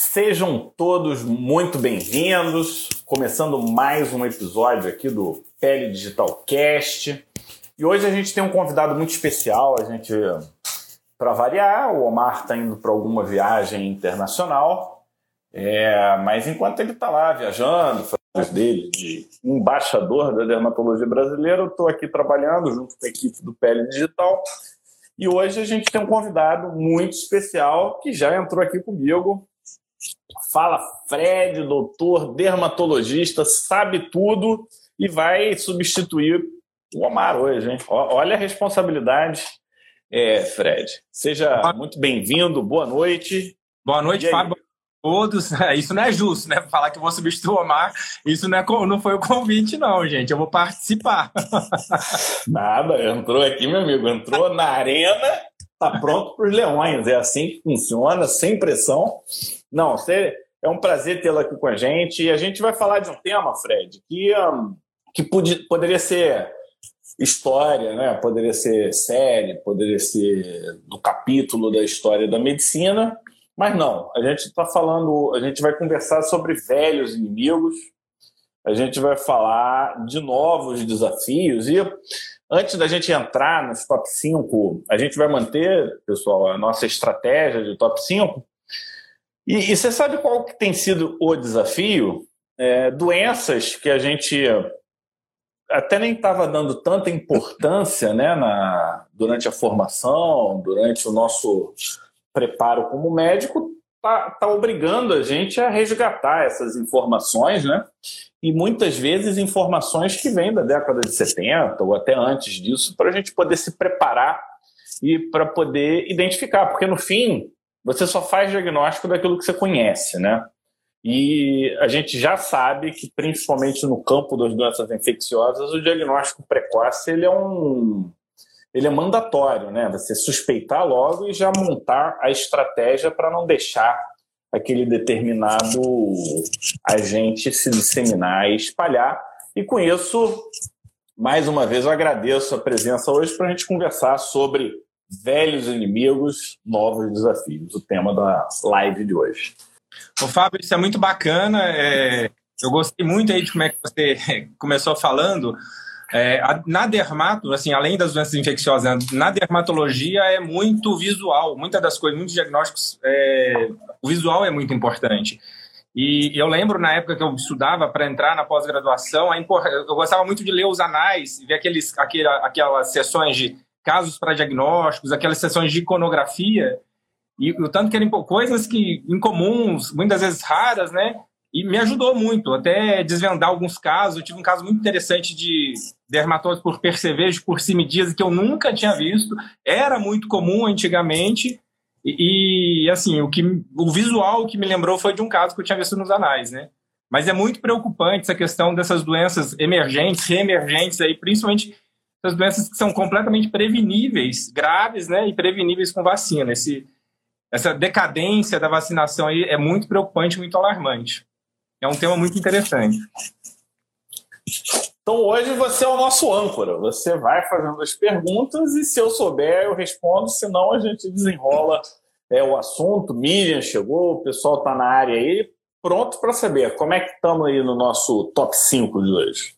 Sejam todos muito bem-vindos, começando mais um episódio aqui do Pele Digital Cast. E hoje a gente tem um convidado muito especial, a gente para variar, o Omar está indo para alguma viagem internacional, é, mas enquanto ele está lá viajando, fazendo dele de embaixador da dermatologia brasileira, eu estou aqui trabalhando junto com a equipe do Pele Digital. E hoje a gente tem um convidado muito especial que já entrou aqui comigo, Fala Fred, doutor dermatologista, sabe tudo e vai substituir o Omar hoje, hein? Olha a responsabilidade. É, Fred, seja muito bem-vindo, boa noite. Boa noite, Fábio. Todos, isso não é justo, né? Falar que eu vou substituir o Omar, isso não, é, não foi o convite, não, gente. Eu vou participar. Nada, entrou aqui, meu amigo, entrou na arena tá pronto para os leões. É assim que funciona, sem pressão. Não, você, é um prazer tê-la aqui com a gente. E a gente vai falar de um tema, Fred, que, um, que podia, poderia ser história, né? poderia ser série, poderia ser do capítulo da história da medicina. Mas não, a gente está falando, a gente vai conversar sobre velhos inimigos, a gente vai falar de novos desafios. E Antes da gente entrar nos top 5, a gente vai manter, pessoal, a nossa estratégia de top 5. E, e você sabe qual que tem sido o desafio? É, doenças que a gente até nem estava dando tanta importância né, na, durante a formação, durante o nosso preparo como médico, está tá obrigando a gente a resgatar essas informações, né? e muitas vezes informações que vêm da década de 70 ou até antes disso, para a gente poder se preparar e para poder identificar, porque no fim você só faz diagnóstico daquilo que você conhece, né? E a gente já sabe que, principalmente no campo das doenças infecciosas, o diagnóstico precoce ele é um ele é mandatório, né? Você suspeitar logo e já montar a estratégia para não deixar aquele determinado agente se disseminar e espalhar. E com isso, mais uma vez, eu agradeço a presença hoje para a gente conversar sobre velhos inimigos, novos desafios, o tema da live de hoje. O Fábio, isso é muito bacana. É... Eu gostei muito aí de como é que você começou falando é, na dermato, assim, além das doenças infecciosas, na dermatologia é muito visual. Muitas das coisas, muitos diagnósticos, é, o visual é muito importante. E eu lembro na época que eu estudava para entrar na pós-graduação, eu gostava muito de ler os anais, ver aqueles, aquela, aquelas sessões de casos para diagnósticos, aquelas sessões de iconografia, e o tanto que eram coisas que incomuns, muitas vezes raras, né? E me ajudou muito, até desvendar alguns casos. Eu tive um caso muito interessante de dermatose por percevejo por simidíase que eu nunca tinha visto. Era muito comum antigamente. E, e, assim, o, que, o visual que me lembrou foi de um caso que eu tinha visto nos anais, né? Mas é muito preocupante essa questão dessas doenças emergentes, reemergentes aí, principalmente essas doenças que são completamente preveníveis, graves, né? E preveníveis com vacina. Esse, essa decadência da vacinação aí é muito preocupante, muito alarmante. É um tema muito interessante. Então hoje você é o nosso âncora. Você vai fazendo as perguntas e se eu souber eu respondo, senão a gente desenrola é, o assunto. Miriam chegou, o pessoal está na área aí, pronto para saber como é que estamos aí no nosso top 5 de hoje.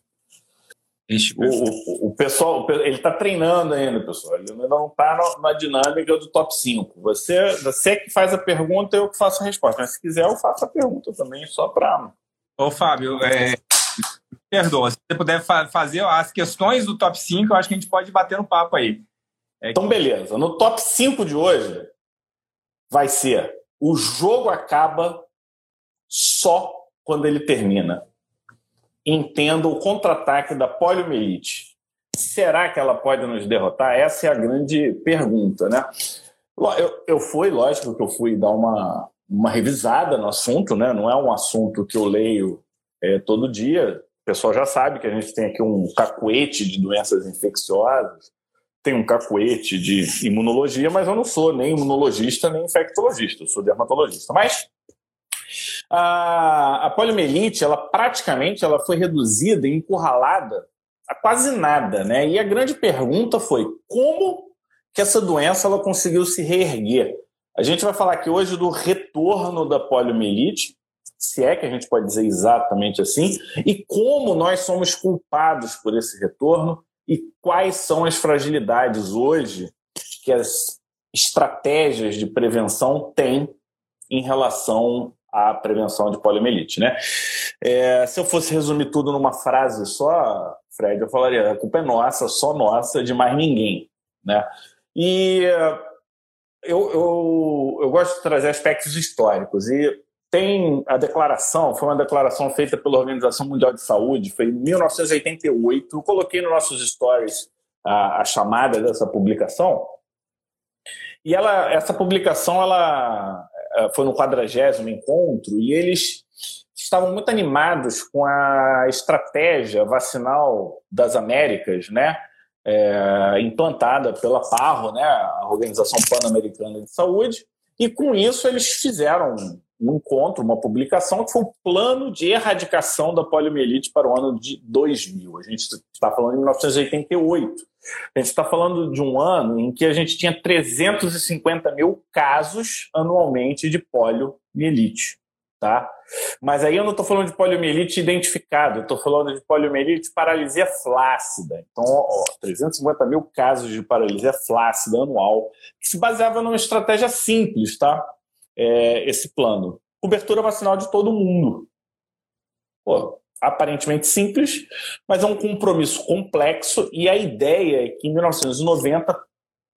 O, o, o, pessoal, ele está treinando ainda, pessoal. Ele não está na, dinâmica do top 5. Você, você que faz a pergunta, eu que faço a resposta. Mas se quiser, eu faço a pergunta também, só para. Ô, Fábio, é, perdoa. Se você puder fa fazer as questões do top 5, eu acho que a gente pode bater no papo aí. É então, beleza. No top 5 de hoje, vai ser: o jogo acaba só quando ele termina entenda o contra-ataque da poliomielite. Será que ela pode nos derrotar? Essa é a grande pergunta, né? Eu, eu fui, lógico que eu fui dar uma, uma revisada no assunto, né? Não é um assunto que eu leio é, todo dia. O pessoal já sabe que a gente tem aqui um cacuete de doenças infecciosas, tem um cacuete de imunologia, mas eu não sou nem imunologista nem infectologista, eu sou dermatologista. Mas a, a poliomielite, ela praticamente ela foi reduzida encurralada a quase nada, né? E a grande pergunta foi como que essa doença ela conseguiu se reerguer? A gente vai falar aqui hoje do retorno da poliomielite, se é que a gente pode dizer exatamente assim, e como nós somos culpados por esse retorno e quais são as fragilidades hoje que as estratégias de prevenção têm em relação à prevenção de poliomielite, né? É, se eu fosse resumir tudo numa frase só, Fred, eu falaria: a culpa é nossa, só nossa, de mais ninguém, né? E eu, eu, eu gosto de trazer aspectos históricos e tem a declaração, foi uma declaração feita pela Organização Mundial de Saúde, foi em 1988. Eu coloquei nos nossos stories a, a chamada dessa publicação. E ela, essa publicação ela foi no quadragésimo encontro e eles estavam muito animados com a estratégia vacinal das Américas, né? é, implantada pela PARRO, né, a Organização Pan-Americana de Saúde, e com isso eles fizeram um encontro, uma publicação que foi o plano de erradicação da poliomielite para o ano de 2000. A gente está falando de 1988. A gente está falando de um ano em que a gente tinha 350 mil casos anualmente de poliomielite tá? Mas aí eu não estou falando de poliomielite identificado, eu estou falando de poliomielite paralisia flácida. Então, ó, 350 mil casos de paralisia flácida anual, que se baseava numa estratégia simples, tá? É, esse plano. Cobertura vacinal de todo mundo. Pô, aparentemente simples, mas é um compromisso complexo e a ideia é que em 1990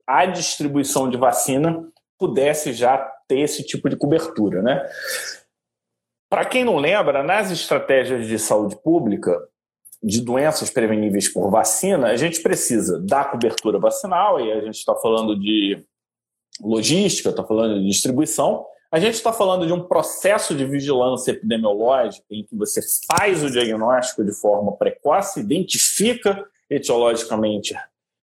a distribuição de vacina pudesse já ter esse tipo de cobertura, né? Para quem não lembra, nas estratégias de saúde pública, de doenças preveníveis por vacina, a gente precisa da cobertura vacinal, e a gente está falando de logística, está falando de distribuição, a gente está falando de um processo de vigilância epidemiológica em que você faz o diagnóstico de forma precoce, identifica etiologicamente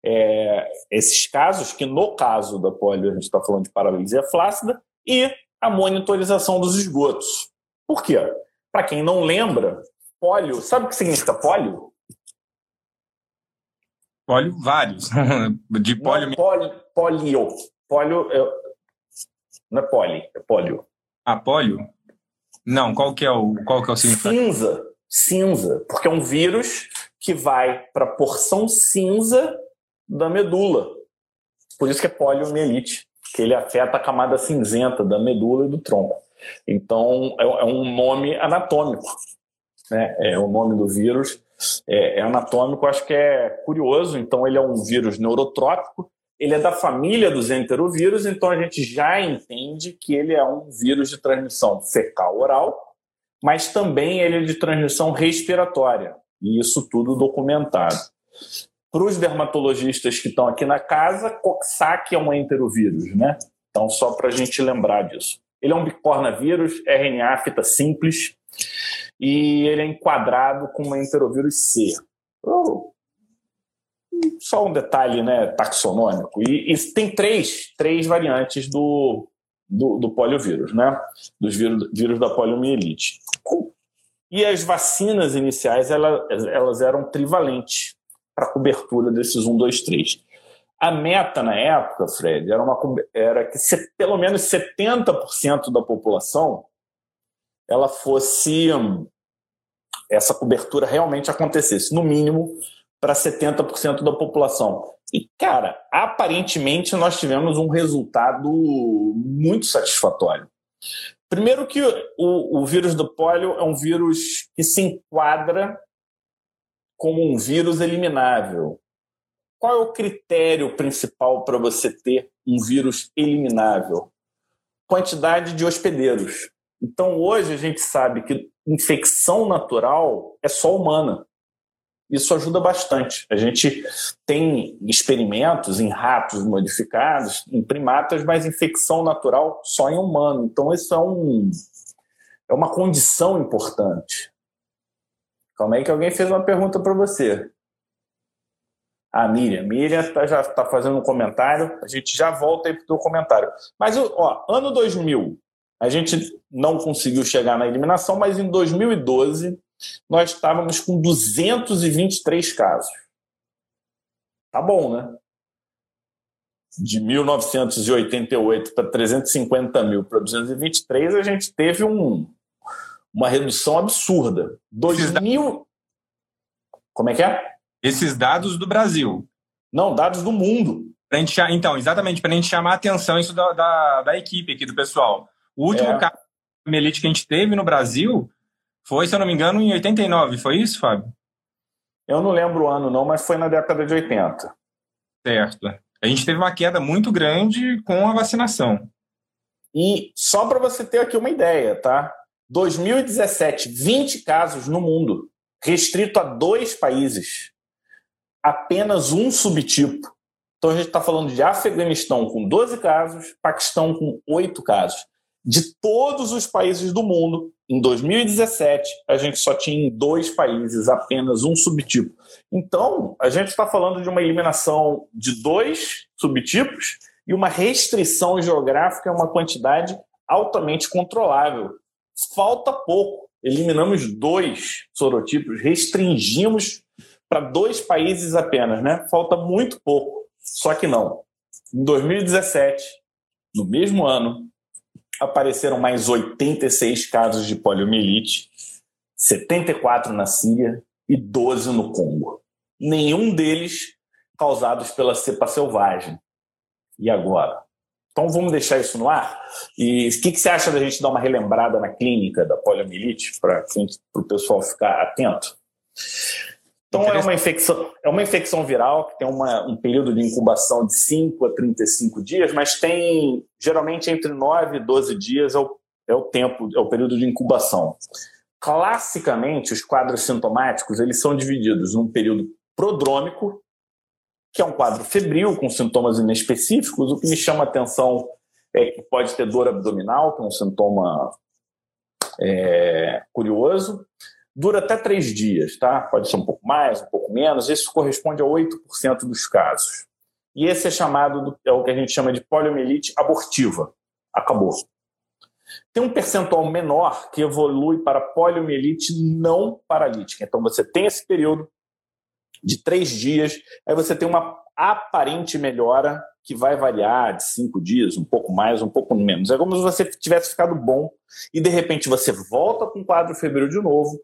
é, esses casos, que no caso da polio a gente está falando de paralisia flácida, e a monitorização dos esgotos. Por quê? Para quem não lembra, pólio, sabe o que significa pólio? Pólio, vários. De pólio. Não, pólio, polio. Pólio é... não é poli, é pólio. Ah, pólio? Não, qual que é o, qual que é o significado? Cinza. Cinza. Porque é um vírus que vai para a porção cinza da medula. Por isso que é poliomielite, que ele afeta a camada cinzenta da medula e do tronco. Então, é, é um nome anatômico. Né? É o nome do vírus. É, é anatômico, acho que é curioso. Então, ele é um vírus neurotrópico. Ele é da família dos enterovírus, então a gente já entende que ele é um vírus de transmissão fecal-oral, mas também ele é de transmissão respiratória. E isso tudo documentado. Para os dermatologistas que estão aqui na casa, Coxsackie é um enterovírus, né? Então, só para a gente lembrar disso. Ele é um bicornavírus, RNA, fita simples, e ele é enquadrado com uma enterovírus C. Oh, só um detalhe né, taxonômico. E, e tem três, três variantes do, do, do poliovírus, né? Dos vírus, vírus da poliomielite. E as vacinas iniciais elas, elas eram trivalentes para cobertura desses 1, 2, 3. A meta na época, Fred, era, uma, era que se, pelo menos 70% da população ela fosse essa cobertura realmente acontecesse, no mínimo para 70% da população. E, cara, aparentemente nós tivemos um resultado muito satisfatório. Primeiro que o, o vírus do pólio é um vírus que se enquadra como um vírus eliminável. Qual é o critério principal para você ter um vírus eliminável? Quantidade de hospedeiros. Então, hoje a gente sabe que infecção natural é só humana. Isso ajuda bastante. A gente tem experimentos em ratos modificados, em primatas, mas infecção natural só em humano. Então, isso é, um, é uma condição importante. Calma aí que alguém fez uma pergunta para você a Miriam. Miriam tá, já está fazendo um comentário, a gente já volta aí para o teu comentário. Mas, ó, ano 2000, a gente não conseguiu chegar na eliminação, mas em 2012 nós estávamos com 223 casos. Tá bom, né? de 1988 para 350 mil para 223, a gente teve um, uma redução absurda. 2000. Como é que é? Esses dados do Brasil. Não, dados do mundo. Pra gente, então, exatamente, para a gente chamar a atenção isso da, da, da, equipe aqui, do pessoal. O último é. caso de melite que a gente teve no Brasil foi, se eu não me engano, em 89, foi isso, Fábio? Eu não lembro o ano, não, mas foi na década de 80. Certo. A gente teve uma queda muito grande com a vacinação. E só para você ter aqui uma ideia, tá? 2017, 20 casos no mundo, restrito a dois países. Apenas um subtipo. Então a gente está falando de Afeganistão com 12 casos, Paquistão com 8 casos. De todos os países do mundo, em 2017, a gente só tinha em dois países apenas um subtipo. Então, a gente está falando de uma eliminação de dois subtipos e uma restrição geográfica é uma quantidade altamente controlável. Falta pouco. Eliminamos dois sorotipos, restringimos para dois países apenas, né? Falta muito pouco. Só que não. Em 2017, no mesmo ano, apareceram mais 86 casos de poliomielite, 74 na Síria e 12 no Congo. Nenhum deles causados pela cepa selvagem. E agora? Então vamos deixar isso no ar? E o que, que, você acha da gente dar uma relembrada na clínica da poliomielite para o pessoal ficar atento? Então é uma infecção, é uma infecção viral que tem uma, um período de incubação de 5 a 35 dias, mas tem geralmente entre 9 e 12 dias é o, é o tempo, é o período de incubação. Classicamente, os quadros sintomáticos eles são divididos num período prodrômico, que é um quadro febril com sintomas inespecíficos. O que me chama a atenção é que pode ter dor abdominal, que é um sintoma é, curioso dura até três dias, tá? Pode ser um pouco mais, um pouco menos. Isso corresponde a 8% dos casos. E esse é chamado, é o que a gente chama de poliomielite abortiva. Acabou. Tem um percentual menor que evolui para poliomielite não paralítica. Então você tem esse período de três dias, aí você tem uma aparente melhora que vai variar de cinco dias, um pouco mais, um pouco menos. É como se você tivesse ficado bom e de repente você volta com o quadro febril de novo,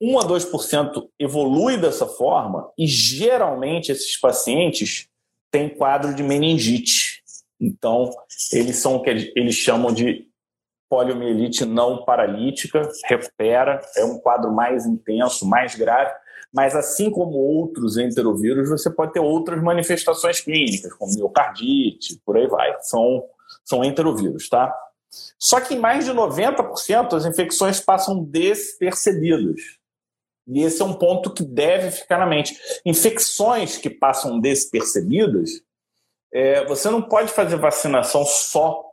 1 a 2% evolui dessa forma e geralmente esses pacientes têm quadro de meningite. Então, eles são o que eles chamam de poliomielite não paralítica, recupera, é um quadro mais intenso, mais grave, mas assim como outros enterovírus, você pode ter outras manifestações clínicas, como miocardite, por aí vai. São, são enterovírus, tá? Só que em mais de 90% as infecções passam despercebidas. E esse é um ponto que deve ficar na mente. Infecções que passam despercebidas, é, você não pode fazer vacinação só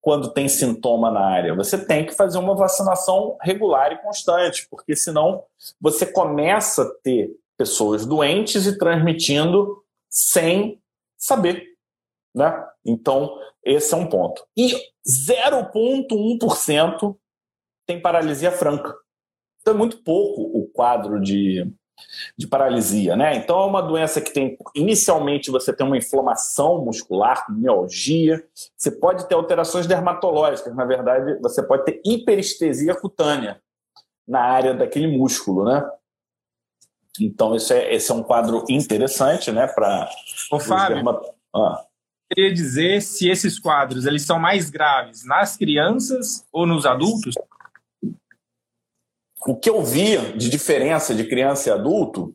quando tem sintoma na área. Você tem que fazer uma vacinação regular e constante, porque senão você começa a ter pessoas doentes e transmitindo sem saber. Né? Então, esse é um ponto. E 0,1% tem paralisia franca. Então é muito pouco o quadro de, de paralisia, né? Então é uma doença que tem, inicialmente você tem uma inflamação muscular, mialgia, você pode ter alterações dermatológicas, na verdade você pode ter hiperestesia cutânea na área daquele músculo, né? Então esse é, esse é um quadro interessante, né, para o Fábio. Dermat... Ah. Queria dizer se esses quadros eles são mais graves nas crianças ou nos adultos? O que eu vi de diferença de criança e adulto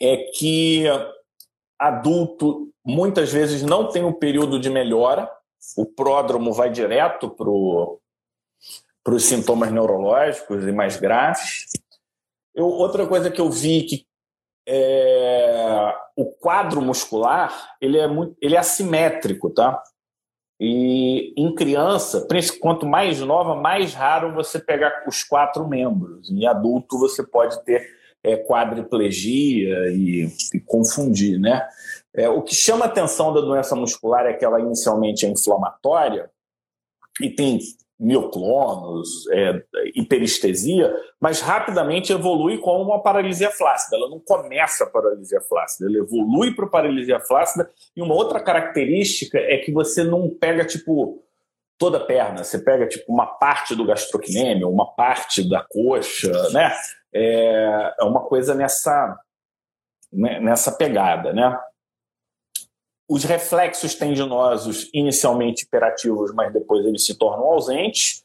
é que adulto muitas vezes não tem um período de melhora, o pródromo vai direto para os sintomas neurológicos e mais graves. Eu, outra coisa que eu vi que é, o quadro muscular ele é, muito, ele é assimétrico, tá? E em criança, quanto mais nova, mais raro você pegar os quatro membros. Em adulto, você pode ter é, quadriplegia e, e, confundir, né? É, o que chama a atenção da doença muscular é que ela inicialmente é inflamatória e tem mioclonos, é, hiperestesia, mas rapidamente evolui como uma paralisia flácida. Ela não começa a paralisia flácida, ela evolui para paralisia flácida. E uma outra característica é que você não pega, tipo, toda a perna, você pega, tipo, uma parte do gastrocnêmio, uma parte da coxa, né? É, é uma coisa nessa, né, nessa pegada, né? Os reflexos tendinosos, inicialmente hiperativos, mas depois eles se tornam ausentes.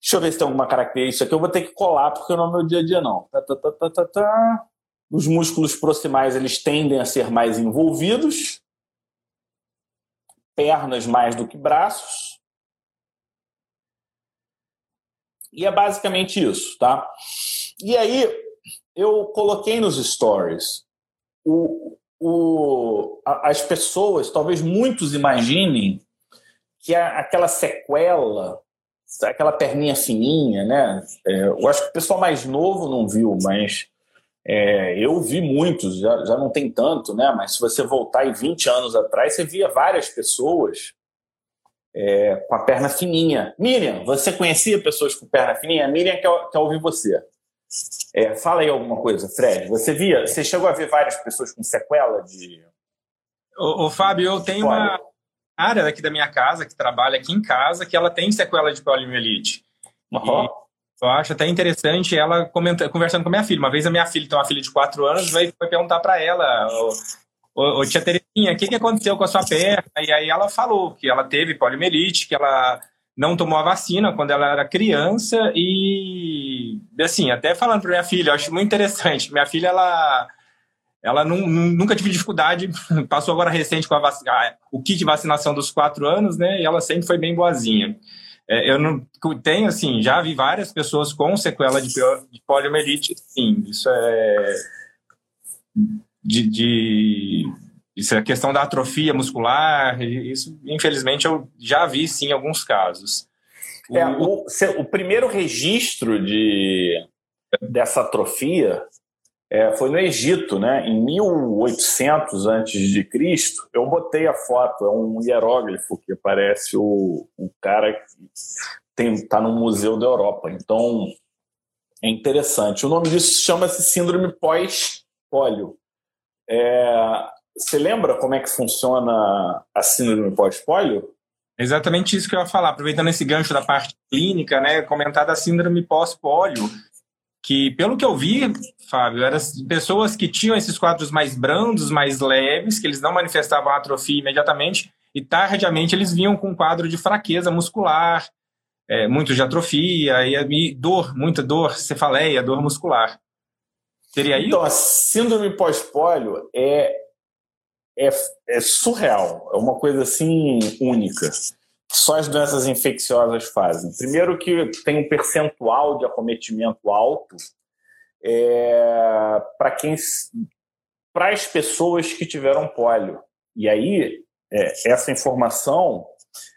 Deixa eu ver se tem alguma característica que eu vou ter que colar, porque não é meu dia a dia, não. Tá, tá, tá, tá, tá, Os músculos proximais eles tendem a ser mais envolvidos, pernas mais do que braços. E é basicamente isso, tá? E aí, eu coloquei nos stories o, o, as pessoas, talvez muitos imaginem que aquela sequela, aquela perninha fininha, né? É, eu acho que o pessoal mais novo não viu, mas é, eu vi muitos, já, já não tem tanto, né? Mas se você voltar aí 20 anos atrás, você via várias pessoas é, com a perna fininha. Miriam, você conhecia pessoas com perna fininha? Miriam quer, quer ouvir você. É, fala aí alguma coisa, Fred. Você via, você chegou a ver várias pessoas com sequela de. O, Fábio, eu tenho uma área aqui da minha casa que trabalha aqui em casa que ela tem sequela de poliomielite. Uhum. Eu acho até interessante ela comenta, conversando com a minha filha. Uma vez a minha filha tem uma filha de 4 anos, vai, vai perguntar para ela, ô, ô, tia Terezinha, o que, que aconteceu com a sua perna? E aí ela falou que ela teve poliomielite, que ela não tomou a vacina quando ela era criança e assim até falando para minha filha eu acho muito interessante. Minha filha ela ela não, nunca tive dificuldade passou agora recente com a vacina, o kit de vacinação dos quatro anos né e ela sempre foi bem boazinha. É, eu não tenho assim já vi várias pessoas com sequela de, de poliomielite sim isso é de, de isso é a questão da atrofia muscular, isso infelizmente eu já vi sim em alguns casos. O, é, o, o primeiro registro de, dessa atrofia é, foi no Egito, né? Em 1800 antes de Cristo. Eu botei a foto, é um hieróglifo que parece o, o cara que está no museu da Europa. Então é interessante. O nome disso chama-se síndrome pós-pólio. É, você lembra como é que funciona a síndrome pós-polio? Exatamente isso que eu ia falar, aproveitando esse gancho da parte clínica, né, comentar da síndrome pós-polio, que pelo que eu vi, Fábio, eram pessoas que tinham esses quadros mais brandos, mais leves, que eles não manifestavam atrofia imediatamente, e tardiamente eles vinham com um quadro de fraqueza muscular, é, muito de atrofia, e, e dor, muita dor, cefaleia, dor muscular. Seria isso? Então, a síndrome pós-polio é é, é surreal, é uma coisa assim única só as doenças infecciosas fazem. Primeiro que tem um percentual de acometimento alto é, para quem para as pessoas que tiveram pólio. E aí é, essa informação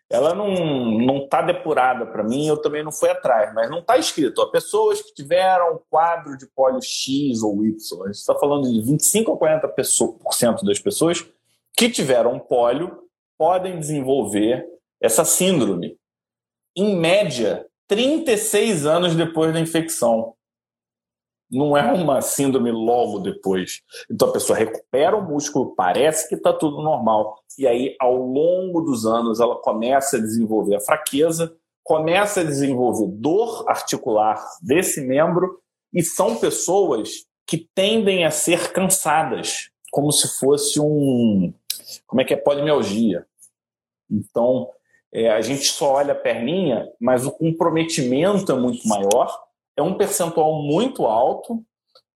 ela não não está depurada para mim, eu também não fui atrás, mas não está escrito. Ó, pessoas que tiveram quadro de pólio X ou Y, a gente está falando de 25 a 40% por cento das pessoas que tiveram pólio podem desenvolver essa síndrome. Em média, 36 anos depois da infecção. Não é uma síndrome logo depois. Então a pessoa recupera o músculo, parece que está tudo normal. E aí, ao longo dos anos, ela começa a desenvolver a fraqueza, começa a desenvolver dor articular desse membro, e são pessoas que tendem a ser cansadas, como se fosse um. Como é que é? Polimialgia. Então, é, a gente só olha a perninha, mas o comprometimento é muito maior é um percentual muito alto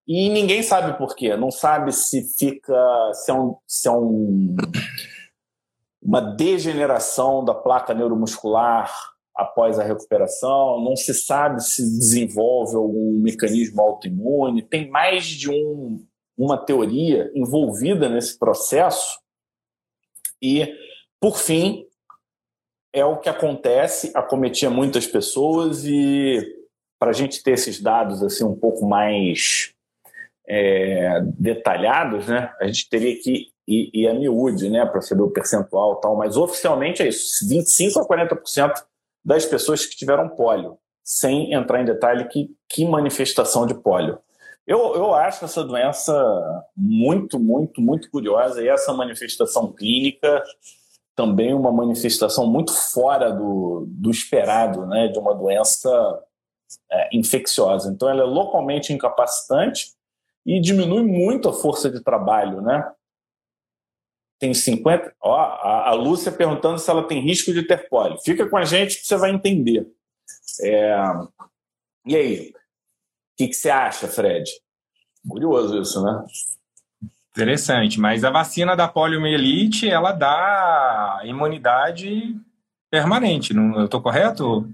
e ninguém sabe por quê. Não sabe se fica se é, um, se é um, uma degeneração da placa neuromuscular após a recuperação, não se sabe se desenvolve algum mecanismo autoimune. Tem mais de um, uma teoria envolvida nesse processo. E, por fim, é o que acontece, acometia muitas pessoas e para a gente ter esses dados assim um pouco mais é, detalhados, né, a gente teria que ir, ir a miúde, né, para saber o percentual tal, mas oficialmente é isso, 25 a 40% das pessoas que tiveram pólio, sem entrar em detalhe que, que manifestação de pólio. Eu, eu acho essa doença muito, muito, muito curiosa e essa manifestação clínica também uma manifestação muito fora do, do esperado, né, de uma doença é, infecciosa. Então, ela é localmente incapacitante e diminui muito a força de trabalho, né? Tem 50. Ó, a, Lúcia perguntando se ela tem risco de ter pólio. Fica com a gente que você vai entender. É... E aí? O que, que você acha, Fred? Curioso isso, né? Interessante, mas a vacina da poliomielite, ela dá imunidade permanente, não, eu estou correto?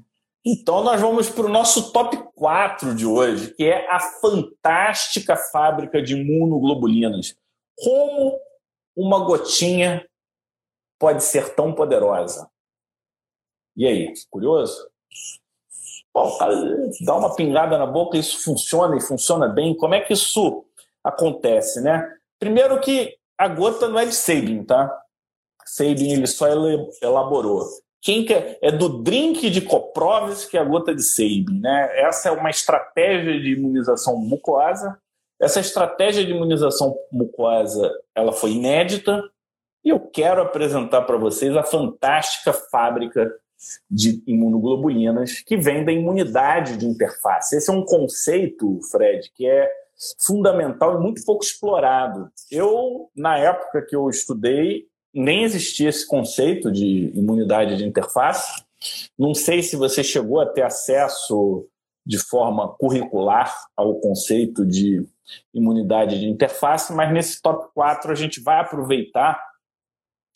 Então nós vamos para o nosso top 4 de hoje, que é a fantástica fábrica de imunoglobulinas. Como uma gotinha pode ser tão poderosa? E aí, curioso? Bom, dá uma pingada na boca, isso funciona e funciona bem. Como é que isso acontece, né? Primeiro que a gota não é de Sabin, tá? Sabin ele só elaborou. Quem que é? do drink de Koprovis que é a gota de Sabin, né? Essa é uma estratégia de imunização mucosa. Essa estratégia de imunização mucosa, ela foi inédita e eu quero apresentar para vocês a fantástica fábrica de imunoglobulinas que vem da imunidade de interface. Esse é um conceito, Fred, que é fundamental e muito pouco explorado. Eu, na época que eu estudei, nem existia esse conceito de imunidade de interface. Não sei se você chegou a ter acesso de forma curricular ao conceito de imunidade de interface, mas nesse top 4 a gente vai aproveitar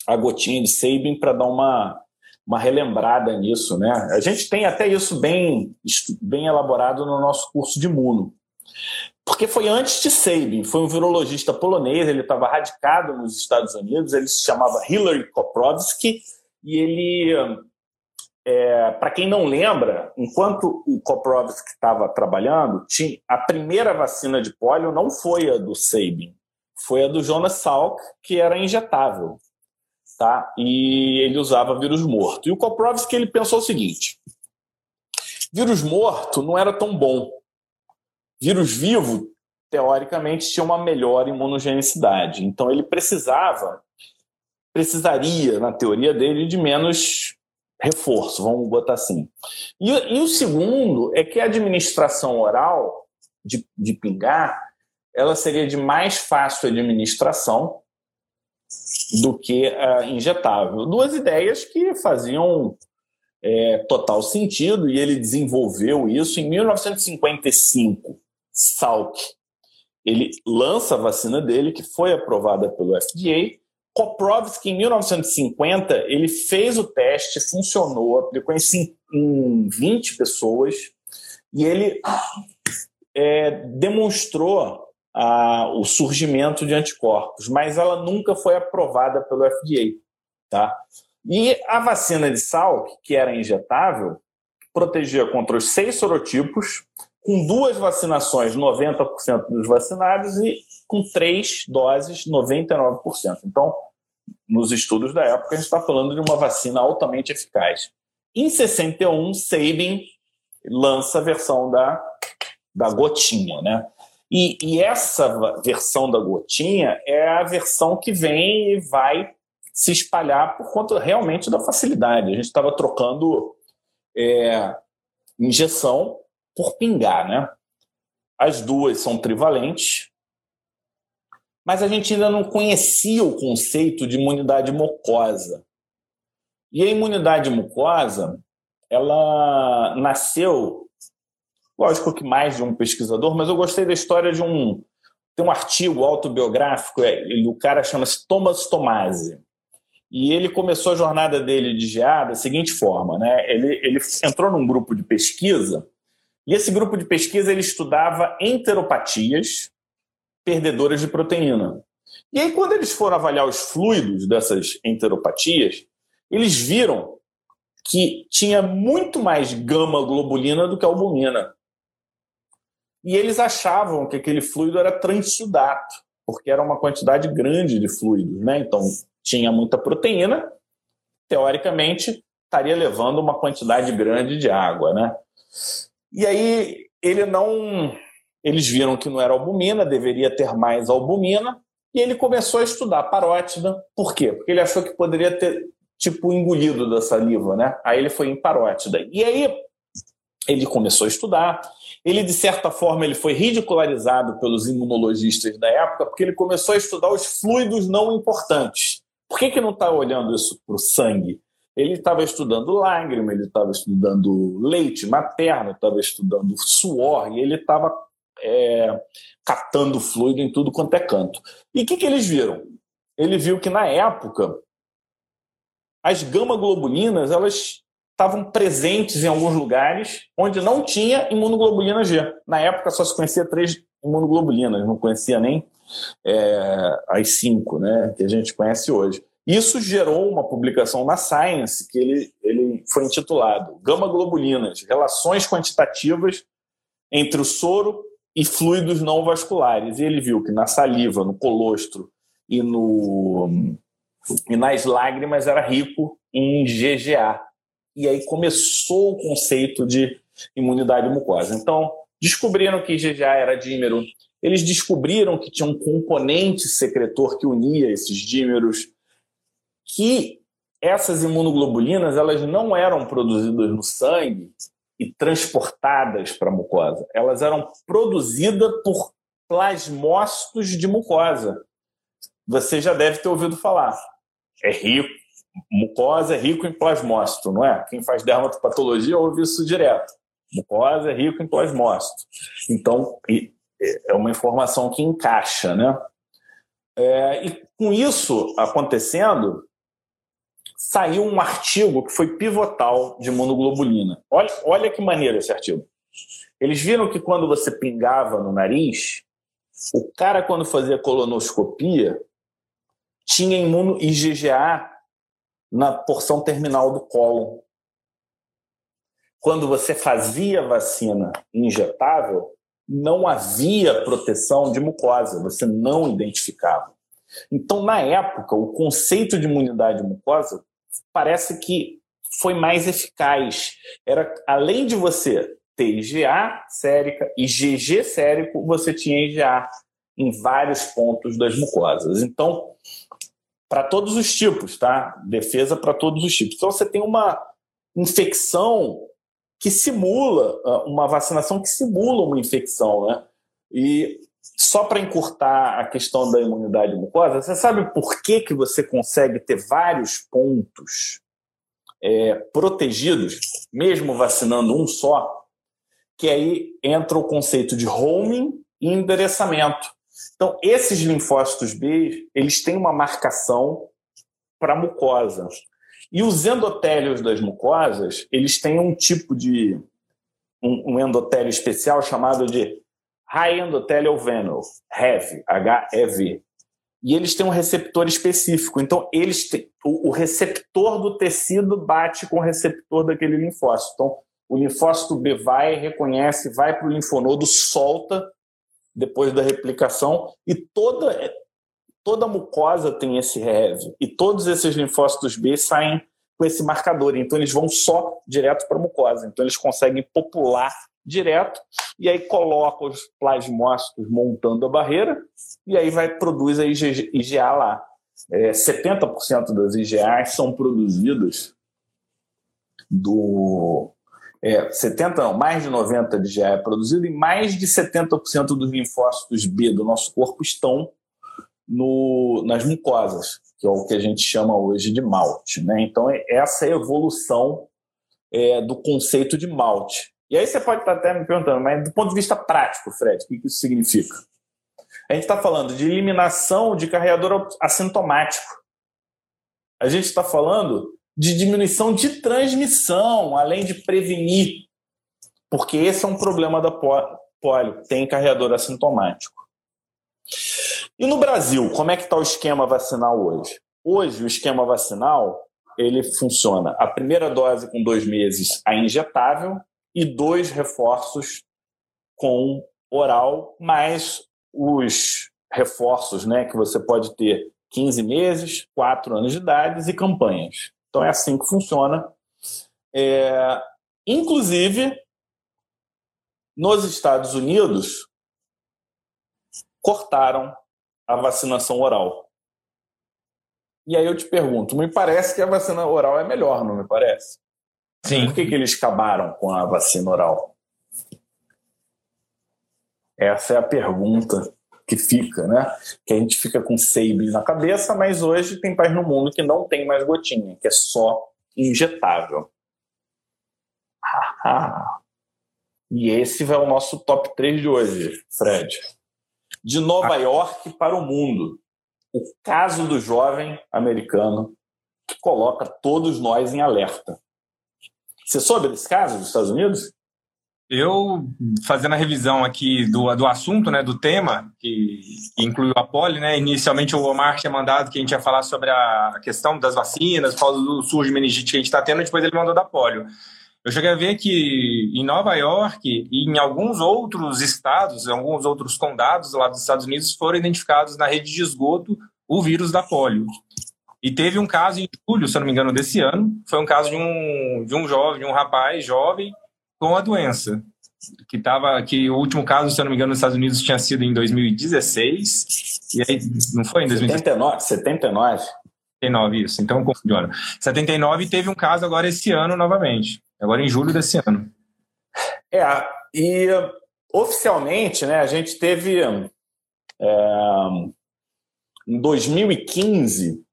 a gotinha de Sabin para dar uma, uma relembrada nisso. Né? A gente tem até isso bem, bem elaborado no nosso curso de imuno. Porque foi antes de Sabin, foi um virologista polonês, ele estava radicado nos Estados Unidos, ele se chamava Hillary Koprowski, e ele, é, para quem não lembra, enquanto o Koprowski estava trabalhando, tinha, a primeira vacina de pólio não foi a do Sabin, foi a do Jonas Salk, que era injetável. Tá? E ele usava vírus morto. E o Koprowski ele pensou o seguinte: vírus morto não era tão bom Vírus vivo, teoricamente, tinha uma melhor imunogenicidade. Então, ele precisava, precisaria, na teoria dele, de menos reforço, vamos botar assim. E, e o segundo é que a administração oral de, de pingar ela seria de mais fácil administração do que a injetável. Duas ideias que faziam é, total sentido e ele desenvolveu isso em 1955. Salk. Ele lança a vacina dele, que foi aprovada pelo FDA. Koprovsky, em 1950, ele fez o teste, funcionou, aplicou em, em 20 pessoas, e ele é, demonstrou o surgimento de anticorpos, mas ela nunca foi aprovada pelo FDA. Tá? E a vacina de Salk, que era injetável, protegia contra os seis sorotipos, com duas vacinações, 90% dos vacinados, e com três doses, 99%. Então, nos estudos da época, a gente está falando de uma vacina altamente eficaz. Em 61, Sabin lança a versão da, da gotinha, né? E, e, essa versão da gotinha é a versão que vem e vai se espalhar por conta realmente da facilidade. A gente estava trocando é, injeção por pingar, né? As duas são trivalentes, mas a gente ainda não conhecia o conceito de imunidade mucosa. E a imunidade mucosa, ela nasceu, lógico que mais de um pesquisador, mas eu gostei da história de um tem um artigo autobiográfico, é, o cara chama-se Thomas Tomasi. E ele começou a jornada dele de GA da seguinte forma, né? Ele, ele entrou num grupo de pesquisa e esse grupo de pesquisa ele estudava enteropatias perdedoras de proteína. E aí, quando eles foram avaliar os fluidos dessas enteropatias, eles viram que tinha muito mais gama-globulina do que albumina. E eles achavam que aquele fluido era transsudato, porque era uma quantidade grande de fluidos. Né? Então, tinha muita proteína, teoricamente, estaria levando uma quantidade grande de água, né? E aí ele não, eles viram que não era albumina, deveria ter mais albumina, e ele começou a estudar parótida. Por quê? Porque ele achou que poderia ter tipo engolido da saliva, né? Aí ele foi em parótida. E aí ele começou a estudar. Ele de certa forma ele foi ridicularizado pelos imunologistas da época porque ele começou a estudar os fluidos não importantes. Por que, que não está olhando isso para o sangue? Ele estava estudando lágrima, ele estava estudando leite materno, estava estudando suor, e ele estava é, catando fluido em tudo quanto é canto. E o que, que eles viram? Ele viu que na época as gama-globulinas elas estavam presentes em alguns lugares onde não tinha imunoglobulina G. Na época só se conhecia três imunoglobulinas, não conhecia nem é, as cinco né, que a gente conhece hoje. Isso gerou uma publicação na Science que ele, ele foi intitulado Gama-globulinas, relações quantitativas entre o soro e fluidos não vasculares. E ele viu que na saliva, no colostro e, no, e nas lágrimas era rico em GGA. E aí começou o conceito de imunidade mucosa. Então, descobriram que GGA era dímero, eles descobriram que tinha um componente secretor que unia esses dímeros, que essas imunoglobulinas elas não eram produzidas no sangue e transportadas para a mucosa. Elas eram produzidas por plasmócitos de mucosa. Você já deve ter ouvido falar. É rico, mucosa é rico em plasmócito, não é? Quem faz dermatopatologia ouve isso direto. Mucosa é rico em plasmócito. Então, é uma informação que encaixa, né? É, e com isso acontecendo, saiu um artigo que foi pivotal de imunoglobulina. Olha, olha que maneiro esse artigo. Eles viram que quando você pingava no nariz, o cara, quando fazia colonoscopia, tinha imuno IgGA na porção terminal do colo. Quando você fazia vacina injetável, não havia proteção de mucosa, você não identificava. Então, na época, o conceito de imunidade mucosa parece que foi mais eficaz. Era além de você ter IgA sérica e IgG sérico, você tinha IgA em vários pontos das mucosas. Então, para todos os tipos, tá? Defesa para todos os tipos. Então, você tem uma infecção que simula, ah, uma vacinação que simula uma infecção, né? E só para encurtar a questão da imunidade mucosa, você sabe por que, que você consegue ter vários pontos é, protegidos, mesmo vacinando um só? Que aí entra o conceito de homing e endereçamento. Então, esses linfócitos B, eles têm uma marcação para mucosa. E os endotélios das mucosas, eles têm um tipo de um, um endotélio especial chamado de High Endothelial Venule, HEV, H-E-V. E eles têm um receptor específico. Então, eles têm, o, o, receptor do tecido bate com o receptor daquele linfócito. Então, o linfócito B vai, reconhece, vai para o linfonodo, solta depois da replicação e toda toda mucosa tem esse HEV. E todos esses linfócitos B saem com esse marcador. Então, eles vão só direto para a mucosa. Então, eles conseguem popular direto e aí coloca os plasmócitos montando a barreira e aí vai produz a IgA lá. É, 70% das IgAs são produzidas do é, 70 não, mais de 90 de IgA é produzido e mais de 70% dos linfócitos B do nosso corpo estão no, nas mucosas, que é o que a gente chama hoje de malte. Né? Então, é essa é a evolução é, do conceito de malte. E aí você pode estar até me perguntando, mas do ponto de vista prático, Fred, o que isso significa? A gente está falando de eliminação de carregador assintomático. A gente está falando de diminuição de transmissão, além de prevenir. Porque esse é um problema da polio, tem carregador assintomático. E no Brasil, como é que está o esquema vacinal hoje? Hoje, o esquema vacinal ele funciona a primeira dose com dois meses a injetável, e dois reforços com oral, mais os reforços né, que você pode ter 15 meses, 4 anos de idade e campanhas. Então é assim que funciona. É, inclusive, nos Estados Unidos, cortaram a vacinação oral. E aí eu te pergunto, me parece que a vacina oral é melhor, não me parece? Sim. Por que, que eles acabaram com a vacina oral? Essa é a pergunta que fica, né? Que a gente fica com Seibin na cabeça, mas hoje tem país no mundo que não tem mais gotinha, que é só injetável. Ah, e esse é o nosso top 3 de hoje, Fred. De Nova York para o mundo. O caso do jovem americano que coloca todos nós em alerta. Você soube desse caso dos Estados Unidos? Eu, fazendo a revisão aqui do, do assunto, né, do tema, que, que incluiu a poli, né, inicialmente o Omar tinha mandado que a gente ia falar sobre a questão das vacinas, causa do surge meningite que a gente está tendo, depois ele mandou da polio. Eu cheguei a ver que em Nova York e em alguns outros estados, em alguns outros condados lá dos Estados Unidos, foram identificados na rede de esgoto o vírus da polio. E teve um caso em julho, se eu não me engano, desse ano, foi um caso de um, de um jovem, de um rapaz jovem com a doença. Que tava, que o último caso, se eu não me engano, nos Estados Unidos tinha sido em 2016. E aí, não foi em 2079? 79. 79, isso. Então, confundi. 79 teve um caso agora esse ano novamente. Agora em julho desse ano. É, e oficialmente, né, a gente teve. É, em 2015,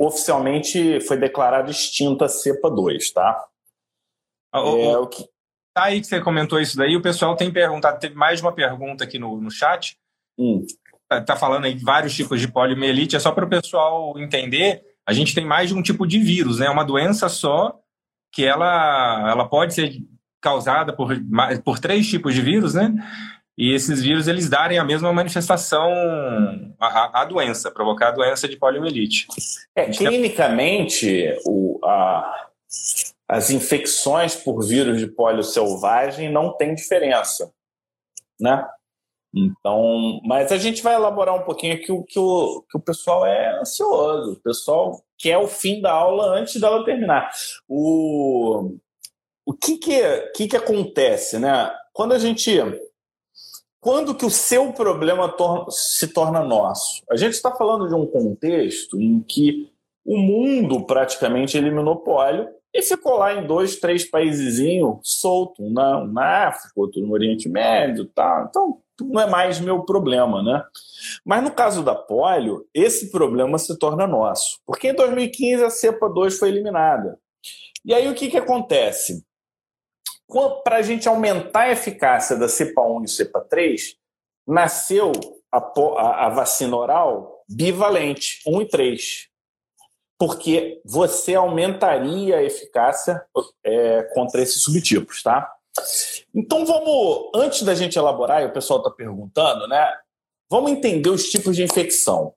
oficialmente foi declarada extinta a cepa 2, tá? é, o que... Tá aí que você comentou isso daí, o pessoal tem perguntado, teve mais uma pergunta aqui no, no chat. Hum. Tá, tá, falando aí vários tipos de poliomielite, é só para o pessoal entender, a gente tem mais de um tipo de vírus, né? É uma doença só que ela, ela pode ser causada por, por três tipos de vírus, né? E esses vírus, eles darem a mesma manifestação à, doença, provocar a doença de poliomielite. É, clinicamente, o, a, as infecções por vírus de polio selvagem não tem diferença, né? Então, mas a gente vai elaborar um pouquinho aqui o que o, que o pessoal é ansioso, o pessoal quer o fim da aula antes dela terminar. O, o que que, que que acontece, né? Quando a gente quando que o seu problema tor se torna nosso? A gente está falando de um contexto em que o mundo praticamente eliminou polio e ficou lá em dois, três países solto, um na, na África, outro no Oriente Médio, tá. Então não é mais meu problema, né? Mas no caso da polio, esse problema se torna nosso, porque em 2015 a cepa 2 foi eliminada. E aí o que que acontece? Para a gente aumentar a eficácia da cepa 1 e cepa 3, nasceu a, a, a vacina oral bivalente, 1 e 3 porque você aumentaria a eficácia é, contra esses subtipos, tá? Então vamos, antes da gente elaborar, e o pessoal está perguntando, né? Vamos entender os tipos de infecção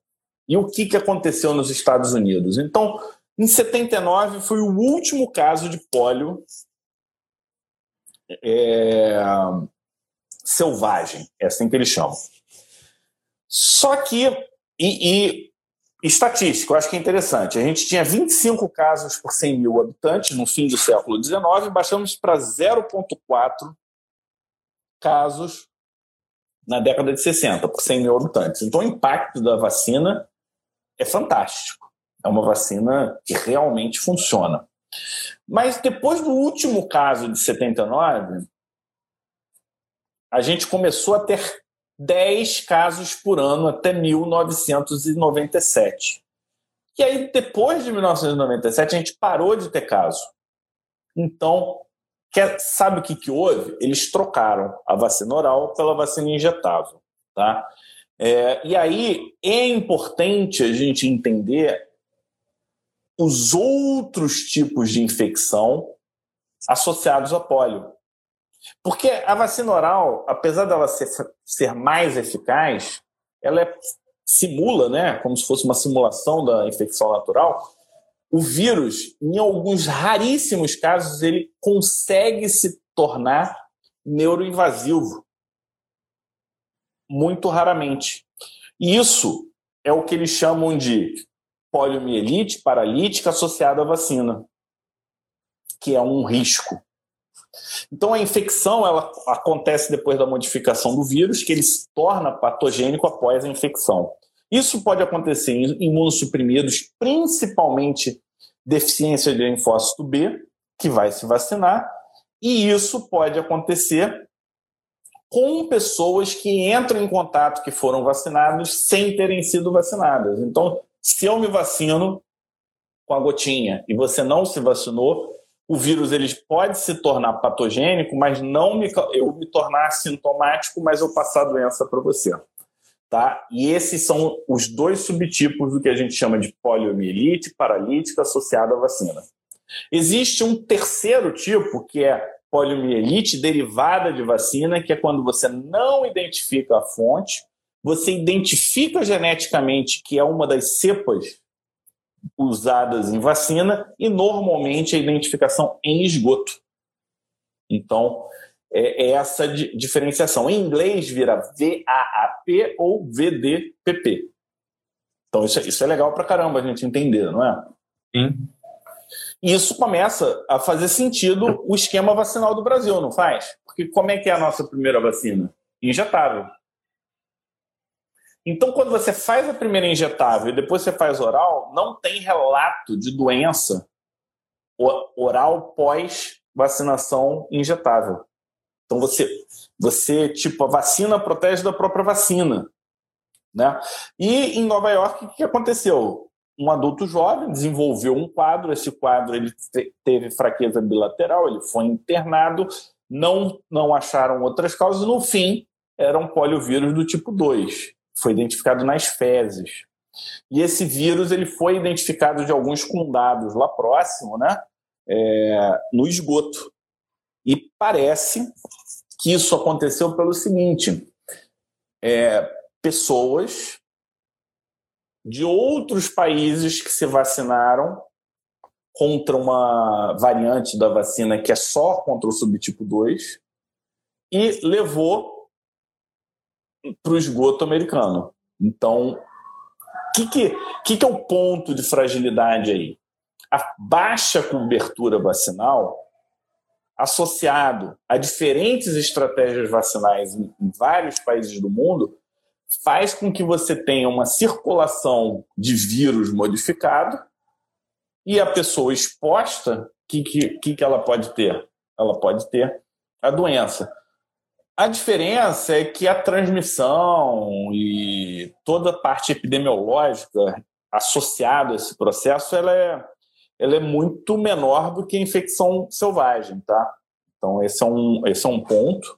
e o que, que aconteceu nos Estados Unidos. Então, em 79 foi o último caso de pólio é, selvagem, é assim que eles chamam. Só que, e, e Estatística, eu acho que é interessante. A gente tinha 25 casos por 100 mil habitantes no fim do século XIX, baixamos para 0,4 casos na década de 60 por 100 mil habitantes. Então, o impacto da vacina é fantástico. É uma vacina que realmente funciona. Mas depois do último caso de 79, a gente começou a ter 10 casos por ano até 1997. E aí, depois de 1997, a gente parou de ter caso. Então, quer, sabe o que, que houve? Eles trocaram a vacina oral pela vacina injetável. Tá? É, e aí é importante a gente entender os outros tipos de infecção associados a pólio. Porque a vacina oral, apesar dela ser, ser mais eficaz, ela é, simula, né, como se fosse uma simulação da infecção natural. O vírus, em alguns raríssimos casos, ele consegue se tornar neuroinvasivo. Muito raramente. E isso é o que eles chamam de poliomielite paralítica associada à vacina. que é um risco. Então a infecção ela acontece depois da modificação do vírus, que ele se torna patogênico após a infecção. Isso pode acontecer em imunossuprimidos, principalmente deficiência de linfócito B, que vai se vacinar, e isso pode acontecer com pessoas que entram em contato que foram vacinadas sem terem sido vacinadas. Então, se eu me vacino com a gotinha e você não se vacinou, o vírus ele pode se tornar patogênico, mas não me, eu me tornar sintomático, mas eu passar a doença para você. Tá? E esses são os dois subtipos do que a gente chama de poliomielite paralítica associada à vacina. Existe um terceiro tipo, que é poliomielite derivada de vacina, que é quando você não identifica a fonte, você identifica geneticamente que é uma das cepas usadas em vacina e normalmente a identificação em esgoto. Então, é, é essa diferenciação. Em inglês vira VAAP ou VDPP. Então, isso, é, isso é legal para caramba a gente entender, não é? Sim. E isso começa a fazer sentido o esquema vacinal do Brasil, não faz? Porque como é que é a nossa primeira vacina? Injetável. Então, quando você faz a primeira injetável e depois você faz oral, não tem relato de doença oral pós vacinação injetável. Então você, você tipo a vacina protege da própria vacina, né? E em Nova York o que aconteceu? um adulto jovem desenvolveu um quadro, esse quadro ele teve fraqueza bilateral, ele foi internado, não, não acharam outras causas, no fim era um poliovírus do tipo 2, foi identificado nas fezes. E esse vírus ele foi identificado de alguns condados lá próximo, né, é, no esgoto. E parece que isso aconteceu pelo seguinte: é, pessoas de outros países que se vacinaram contra uma variante da vacina que é só contra o subtipo 2 e levou para o esgoto americano. Então, o que, que, que, que é o ponto de fragilidade aí? A baixa cobertura vacinal, associado a diferentes estratégias vacinais em, em vários países do mundo, faz com que você tenha uma circulação de vírus modificado e a pessoa exposta, o que, que, que ela pode ter? Ela pode ter a doença. A diferença é que a transmissão e toda a parte epidemiológica associada a esse processo ela é, ela é muito menor do que a infecção selvagem, tá? Então esse é um, esse é um ponto.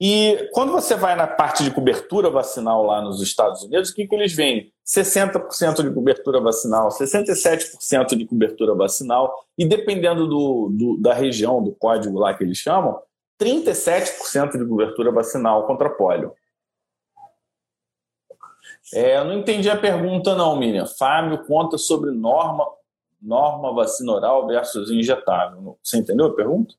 E quando você vai na parte de cobertura vacinal lá nos Estados Unidos, o que, que eles veem? 60% de cobertura vacinal, 67% de cobertura vacinal, e dependendo do, do, da região, do código lá que eles chamam, 37% de cobertura vacinal contra pólio. É, eu não entendi a pergunta, não, Miriam. Fábio conta sobre norma, norma vacina oral versus injetável. Você entendeu a pergunta?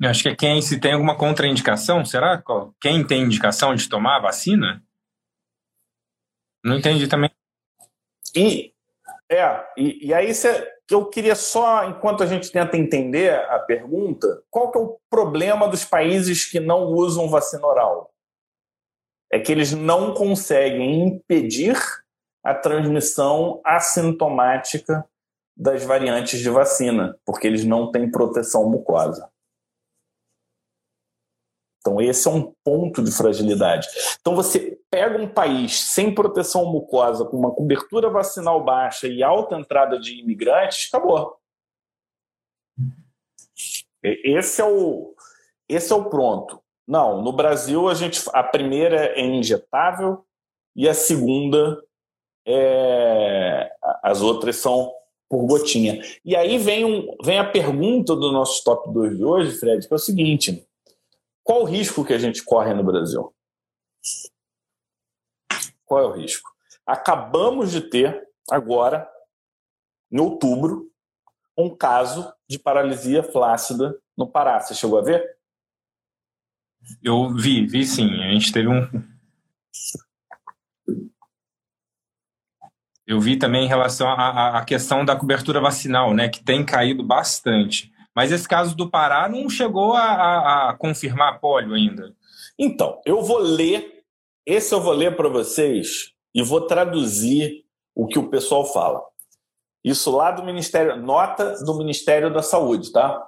Eu acho que é quem se tem alguma contraindicação, será? Quem tem indicação de tomar a vacina? Não entendi também. E é, e, e aí cê, eu queria só, enquanto a gente tenta entender a pergunta, qual que é o problema dos países que não usam vacina oral? É que eles não conseguem impedir a transmissão assintomática das variantes de vacina, porque eles não têm proteção mucosa. Então, esse é um ponto de fragilidade. Então, você pega um país sem proteção mucosa, com uma cobertura vacinal baixa e alta entrada de imigrantes, acabou. Esse é o, esse é o pronto. Não, no Brasil a gente a primeira é injetável e a segunda é as outras são por gotinha. E aí vem, um, vem a pergunta do nosso top 2 de hoje, Fred, que é o seguinte: qual o risco que a gente corre no Brasil? Qual é o risco? Acabamos de ter, agora, em outubro, um caso de paralisia flácida no Pará. Você chegou a ver? Eu vi, vi sim. A gente teve um. Eu vi também em relação à, questão da cobertura vacinal, né, que tem caído bastante. Mas esse caso do Pará não chegou a, a, a confirmar pólio ainda. Então, eu vou ler, esse eu vou ler para vocês e vou traduzir o que o pessoal fala. Isso lá do Ministério, nota do Ministério da Saúde, tá?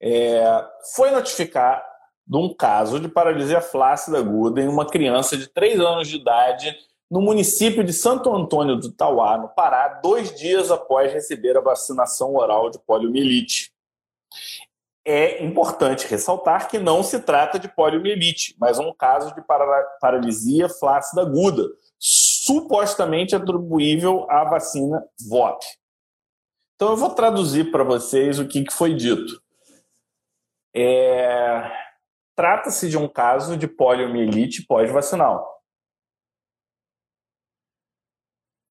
É, foi notificar de um caso de paralisia flácida aguda em uma criança de 3 anos de idade no município de Santo Antônio do Tauá, no Pará, dois dias após receber a vacinação oral de poliomielite. É importante ressaltar que não se trata de poliomielite, mas um caso de paralisia flácida aguda, supostamente atribuível à vacina VOP. Então eu vou traduzir para vocês o que, foi dito. É... Trata-se de um caso de poliomielite pós-vacinal.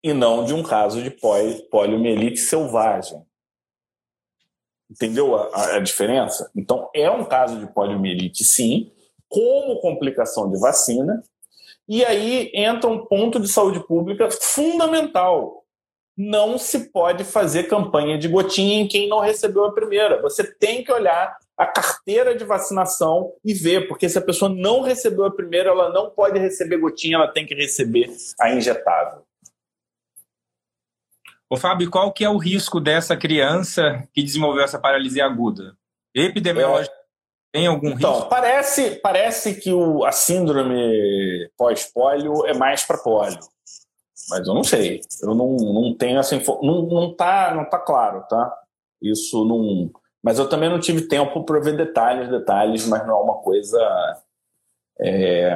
E não de um caso de poliomielite selvagem. Entendeu a, a, diferença? Então, é um caso de poliomielite, sim, como complicação de vacina. E aí entra um ponto de saúde pública fundamental. Não se pode fazer campanha de gotinha em quem não recebeu a primeira. Você tem que olhar a carteira de vacinação e ver, porque se a pessoa não recebeu a primeira, ela não pode receber gotinha, ela tem que receber a injetável. Ô, Fábio, qual que é o risco dessa criança que desenvolveu essa paralisia aguda? Epidemiológico é... tem algum então, risco? Parece, parece que o, a síndrome pós-pólio é mais para pólio. Mas eu não sei. Eu não, não tenho essa informação. Não, não, tá, não tá claro, tá? Isso não mas eu também não tive tempo para ver detalhes, detalhes, mas não é uma coisa é,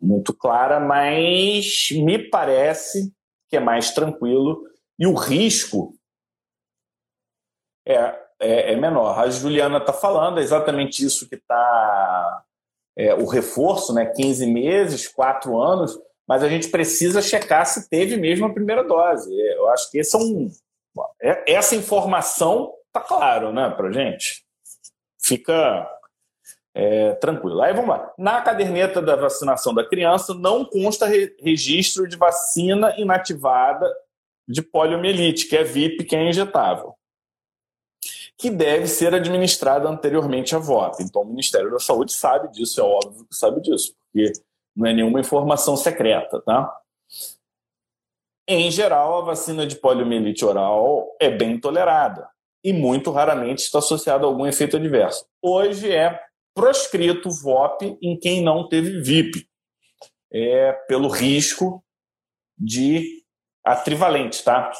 muito clara, mas me parece que é mais tranquilo e o risco é, é, é menor. A Juliana está falando, é exatamente isso que está é, o reforço, né? 15 meses, 4 anos, mas a gente precisa checar se teve mesmo a primeira dose. Eu acho que esse é um, é, essa informação tá claro, né, pra gente. Fica é, tranquilo. Aí vamos lá. Na caderneta da vacinação da criança não consta re registro de vacina inativada de poliomielite, que é VIP, que é injetável, que deve ser administrada anteriormente à VOP. Então o Ministério da Saúde sabe disso, é óbvio que sabe disso, porque não é nenhuma informação secreta, tá? Em geral, a vacina de poliomielite oral é bem tolerada e muito raramente está associado a algum efeito adverso. Hoje é proscrito VOP em quem não teve VIP, é, pelo risco de atrivalente, tá?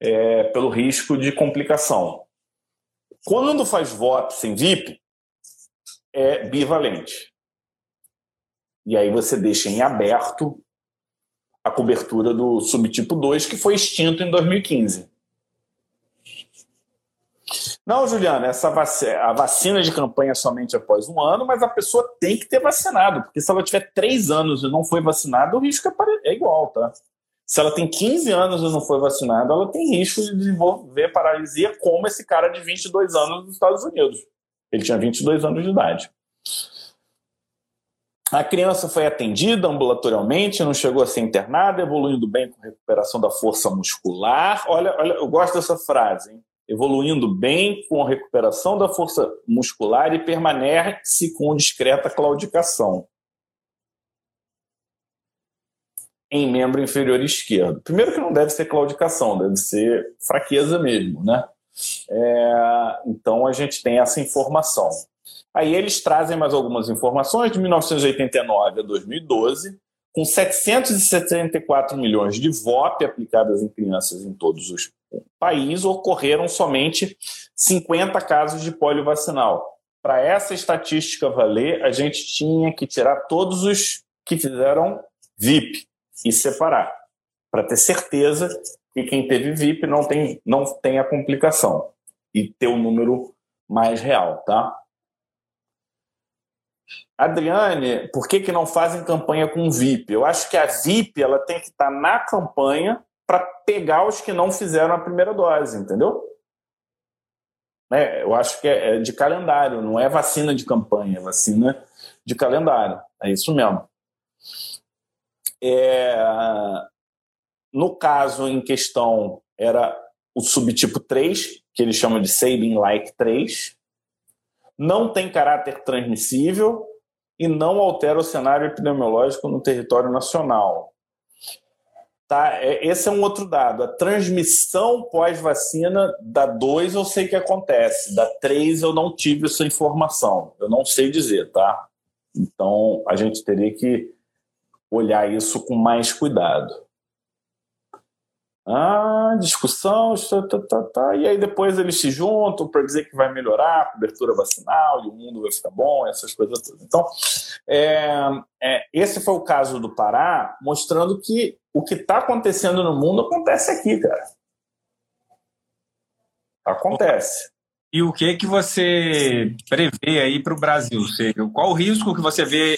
É, pelo risco de complicação. Quando faz VOP sem VIP, é bivalente. E aí você deixa em aberto a cobertura do subtipo 2, que foi extinto em 2015. Não, Juliana, essa vacina, a vacina de campanha é somente após um ano, mas a pessoa tem que ter vacinado, porque se ela tiver três anos e não foi vacinada, o risco é, é igual, tá? Se ela tem 15 anos e não foi vacinada, ela tem risco de desenvolver paralisia, como esse cara de 22 anos nos Estados Unidos. Ele tinha 22 anos de idade. A criança foi atendida ambulatorialmente, não chegou a ser internada, evoluindo bem com recuperação da força muscular. Olha, olha eu gosto dessa frase, hein? evoluindo bem com a recuperação da força muscular e permanece com discreta claudicação em membro inferior esquerdo. Primeiro que não deve ser claudicação, deve ser fraqueza mesmo, né? É, então a gente tem essa informação. Aí eles trazem mais algumas informações de 1989 a 2012, com 774 milhões de VOP aplicadas em crianças em todos os país ocorreram somente 50 casos de polio vacinal. Para essa estatística valer, a gente tinha que tirar todos os que fizeram VIP e separar, para ter certeza que quem teve VIP não tem, não tem a complicação e ter o um número mais real, tá? Adriane, por que, que não fazem campanha com VIP? Eu acho que a VIP ela tem que estar na campanha para pegar os que não fizeram a primeira dose, entendeu? É, eu acho que é, é de calendário, não é vacina de campanha, é vacina de calendário. É isso mesmo. É, no caso em questão, era o subtipo 3, que eles chamam de Sabin-like 3. Não tem caráter transmissível e não altera o cenário epidemiológico no território nacional. Tá? É, esse é um outro dado. A transmissão pós-vacina da 2 eu sei que acontece, da 3 eu não tive essa informação. Eu não sei dizer, tá? Então a gente teria que olhar isso com mais cuidado. Ah, discussão, tá, tá, tá, tá, e aí depois eles se juntam para dizer que vai melhorar a cobertura vacinal e o mundo vai ficar bom, essas coisas todas. Então, é, é, esse foi o caso do Pará, mostrando que o que está acontecendo no mundo acontece aqui, cara. Acontece. E o que que você prevê aí para o Brasil? Qual o risco que você vê,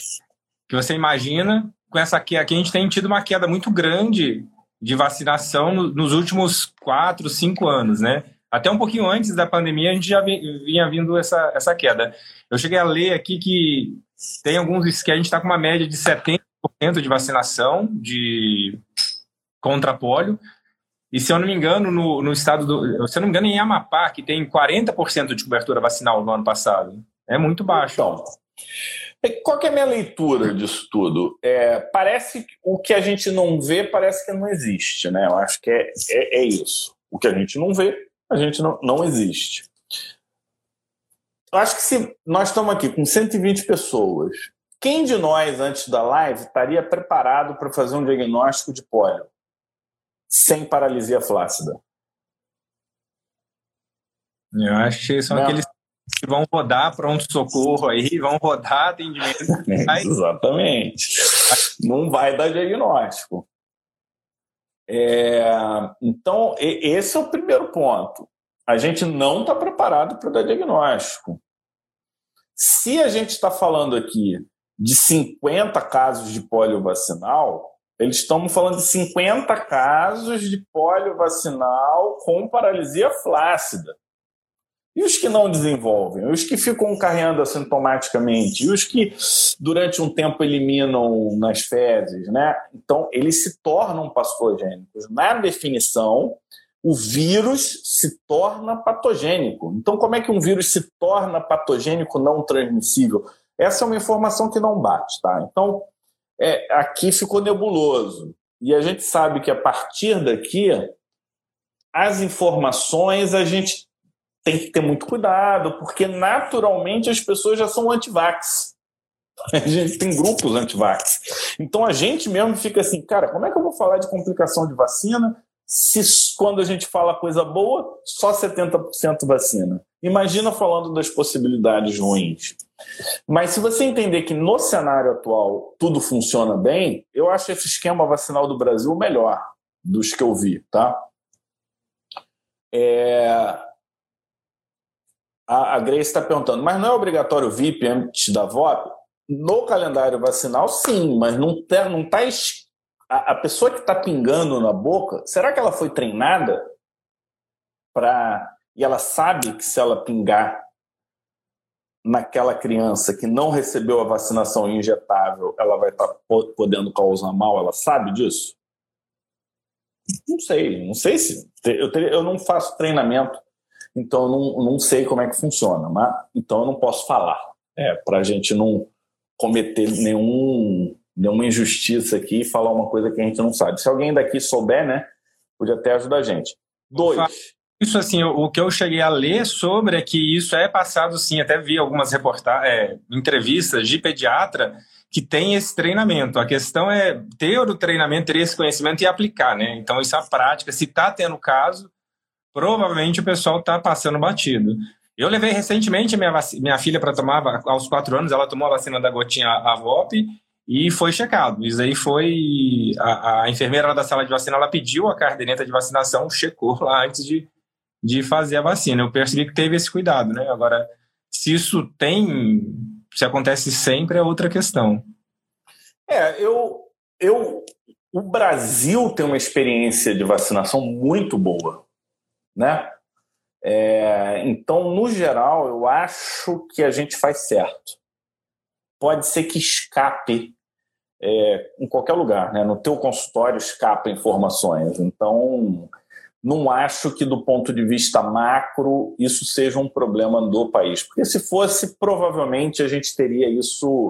que você imagina com essa queda? Aqui a gente tem tido uma queda muito grande de vacinação nos últimos quatro, cinco anos, né? Até um pouquinho antes da pandemia, a gente já vinha vindo essa, essa queda. Eu cheguei a ler aqui que tem alguns que a gente está com uma média de 70% de vacinação de contra polio. E se eu não me engano, no, no estado do. Se eu não me engano, em Amapá, que tem 40% de cobertura vacinal no ano passado. É muito baixo. Então, qual é a minha leitura disso tudo? É, parece que o que a gente não vê parece que não existe, né? Eu acho que é, é, é isso. O que a gente não vê, a gente não, não existe. Eu acho que se nós estamos aqui com 120 pessoas, quem de nós, antes da live, estaria preparado para fazer um diagnóstico de pólio sem paralisia flácida? Eu acho que são não. aqueles que vão rodar pronto-socorro aí, vão rodar atendimento. Exatamente. Não vai dar diagnóstico. É, então, esse é o primeiro ponto. A gente não está preparado para dar diagnóstico. Se a gente está falando aqui de 50 casos de polio vacinal, eles estão falando de 50 casos de polio vacinal com paralisia flácida. E os que não desenvolvem? Os que ficam carreando assintomaticamente? E os que durante um tempo eliminam nas fezes? Né? Então, eles se tornam patogênicos. Na definição, o vírus se torna patogênico. Então, como é que um vírus se torna patogênico não transmissível? Essa é uma informação que não bate. Tá? Então, é, aqui ficou nebuloso. E a gente sabe que a partir daqui, as informações a gente tem que ter muito cuidado, porque naturalmente as pessoas já são antivax. A gente tem grupos antivax. Então a gente mesmo fica assim, cara, como é que eu vou falar de complicação de vacina se quando a gente fala coisa boa, só 70% vacina? Imagina falando das possibilidades ruins. Mas se você entender que no cenário atual tudo funciona bem, eu acho esse esquema vacinal do Brasil o melhor dos que eu vi, tá? É, a, a Grace está perguntando, mas não é obrigatório VIP antes da VOP? No calendário vacinal, sim, mas não está. Não tá, a, a pessoa que está pingando na boca, será que ela foi treinada para. E ela sabe que se ela pingar naquela criança que não recebeu a vacinação injetável, ela vai estar tá podendo causar mal? Ela sabe disso? Não sei, não sei se. Eu, eu não faço treinamento então eu não, não sei como é que funciona, mas então eu não posso falar, é, para a gente não cometer nenhum, nenhuma injustiça aqui e falar uma coisa que a gente não sabe. Se alguém daqui souber, né, pode até ajudar a gente. Dois. Isso assim, o que eu cheguei a ler sobre é que isso é passado sim, até vi algumas reportagens, é, entrevistas de pediatra que tem esse treinamento. A questão é ter o treinamento, ter esse conhecimento e aplicar, né? Então isso é a prática. Se está tendo caso, provavelmente o pessoal está passando batido. Eu levei recentemente minha, minha filha para tomar, aos quatro anos, ela tomou a vacina da gotinha AVOP e foi checado. Isso aí foi. A, a enfermeira da sala de vacina ela pediu a caderneta de vacinação, checou lá antes de, de fazer a vacina. Eu percebi que teve esse cuidado, né? Agora, se isso tem. Se acontece sempre, é outra questão. É, eu. eu o Brasil tem uma experiência de vacinação muito boa né? É, então, no geral, eu acho que a gente faz certo. Pode ser que escape é, em qualquer lugar, né? No teu consultório escapa informações. Então, não acho que do ponto de vista macro isso seja um problema do país, porque se fosse, provavelmente a gente teria isso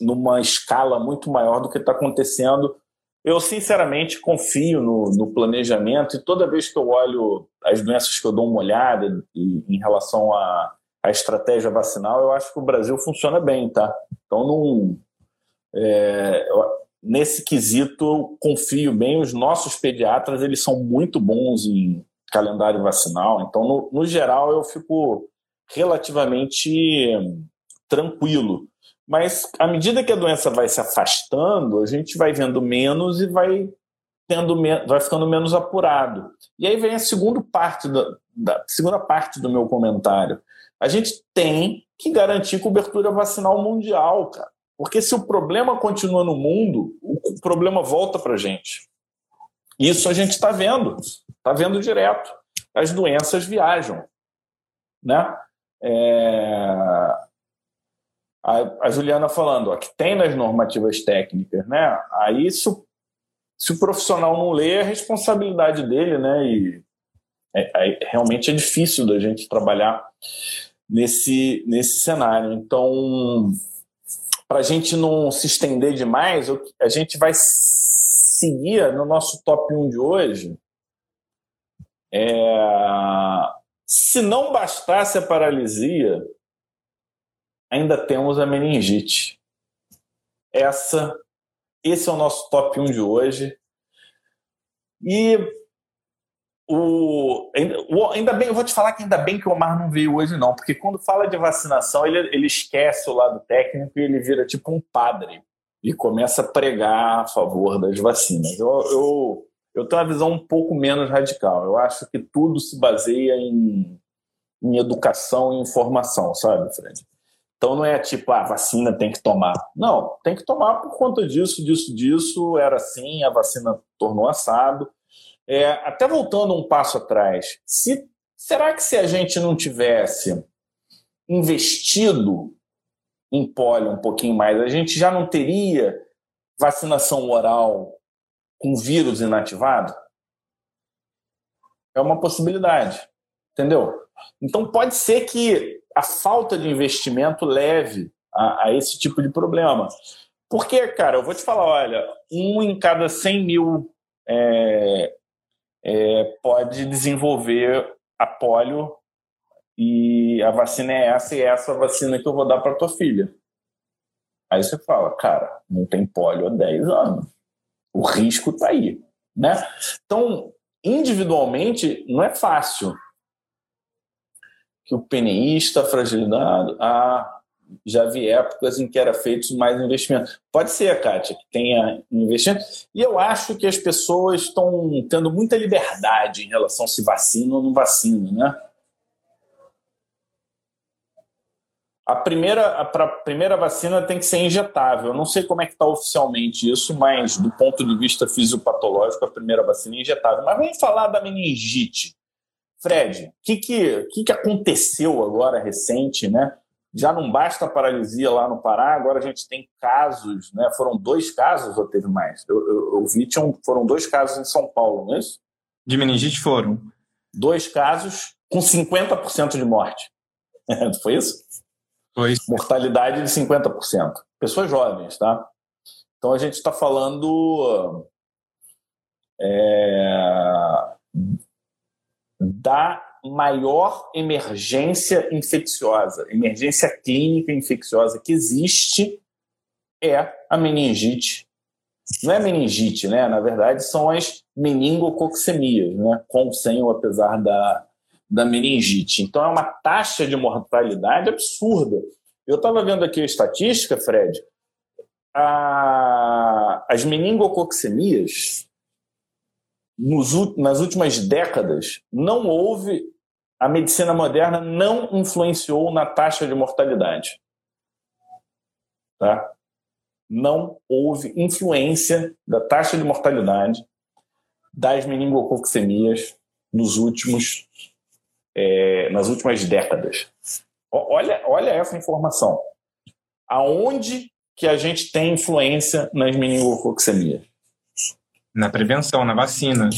numa escala muito maior do que está acontecendo. Eu, sinceramente, confio no, no, planejamento e toda vez que eu olho as doenças que eu dou uma olhada em relação à, à estratégia vacinal, eu acho que o Brasil funciona bem, tá? Então, não, é, nesse quesito, eu confio bem. Os nossos pediatras eles são muito bons em calendário vacinal, então, no, no geral, eu fico relativamente tranquilo. Mas à medida que a doença vai se afastando, a gente vai vendo menos e vai tendo vai ficando menos apurado. E aí vem a segunda parte da, da segunda parte do meu comentário. A gente tem que garantir cobertura vacinal mundial, cara. Porque se o problema continua no mundo, o problema volta para a gente. Isso a gente está vendo, está vendo direto. As doenças viajam, né? É... A, a, Juliana falando, ó, que tem nas normativas técnicas, né? Aí se o, se o profissional não lê, é responsabilidade dele, né? E é, é, realmente é difícil da gente trabalhar nesse, nesse cenário. Então, para a gente não se estender demais, a gente vai seguir no nosso top 1 de hoje. É... Se não bastasse a paralisia, ainda temos a meningite. Essa, esse é o nosso top 1 de hoje. E o, ainda bem, eu vou te falar que ainda bem que o Omar não veio hoje, não, porque quando fala de vacinação, ele, ele esquece o lado técnico e ele vira tipo um padre e começa a pregar a favor das vacinas. Eu, eu, eu tenho uma visão um pouco menos radical. Eu acho que tudo se baseia em, em educação e informação, sabe, Fred? Então não é tipo, a ah, vacina tem que tomar. Não, tem que tomar por conta disso, disso, disso, era assim, a vacina tornou assado. É, até voltando um passo atrás, se, será que se a gente não tivesse investido em polio um pouquinho mais, a gente já não teria vacinação oral com vírus inativado? É uma possibilidade, entendeu? Então pode ser que a falta de investimento leve a, a esse tipo de problema. Porque, cara, eu vou te falar, olha, um em cada 100 mil é, é, pode desenvolver a polio e a vacina é essa e é essa vacina que eu vou dar para tua filha. Aí você fala, cara, não tem polio há 10 anos. O risco está aí, né? Então, individualmente, não é fácil. Que o PNI fragilizado, ah, já vi épocas em que era feito mais investimento. Pode ser, Kátia, que tenha investimento. E eu acho que as pessoas estão tendo muita liberdade em relação se vacina ou não vacina, né? A primeira, a primeira vacina tem que ser injetável. Eu não sei como é que está oficialmente isso, mas do ponto de vista fisiopatológico, a primeira vacina é injetável. Mas vamos falar da meningite. Fred, o que, que, que, que aconteceu agora recente, né? Já não basta a paralisia lá no Pará, agora a gente tem casos, né? Foram dois casos ou teve mais? Eu, eu, eu vi, tinham, foram dois casos em São Paulo, não é isso? De meningite foram. Dois casos com 50% de morte. Foi isso? Foi. Mortalidade de 50%. Pessoas jovens, tá? Então a gente está falando é, da maior emergência infecciosa, emergência clínica infecciosa que existe é a meningite. Não é meningite, né? Na verdade, são as meningococcemias, né? Com, sem ou apesar da, da meningite. Então, é uma taxa de mortalidade absurda. Eu estava vendo aqui a estatística, Fred. A, as meningococcemias, nos, nas últimas décadas, não houve a medicina moderna não influenciou na taxa de mortalidade. Tá? Não houve influência da taxa de mortalidade das meningococcemias nos últimos, é, nas últimas décadas. Olha, olha essa informação. Aonde que a gente tem influência nas meningococcemias? Na prevenção, na vacina.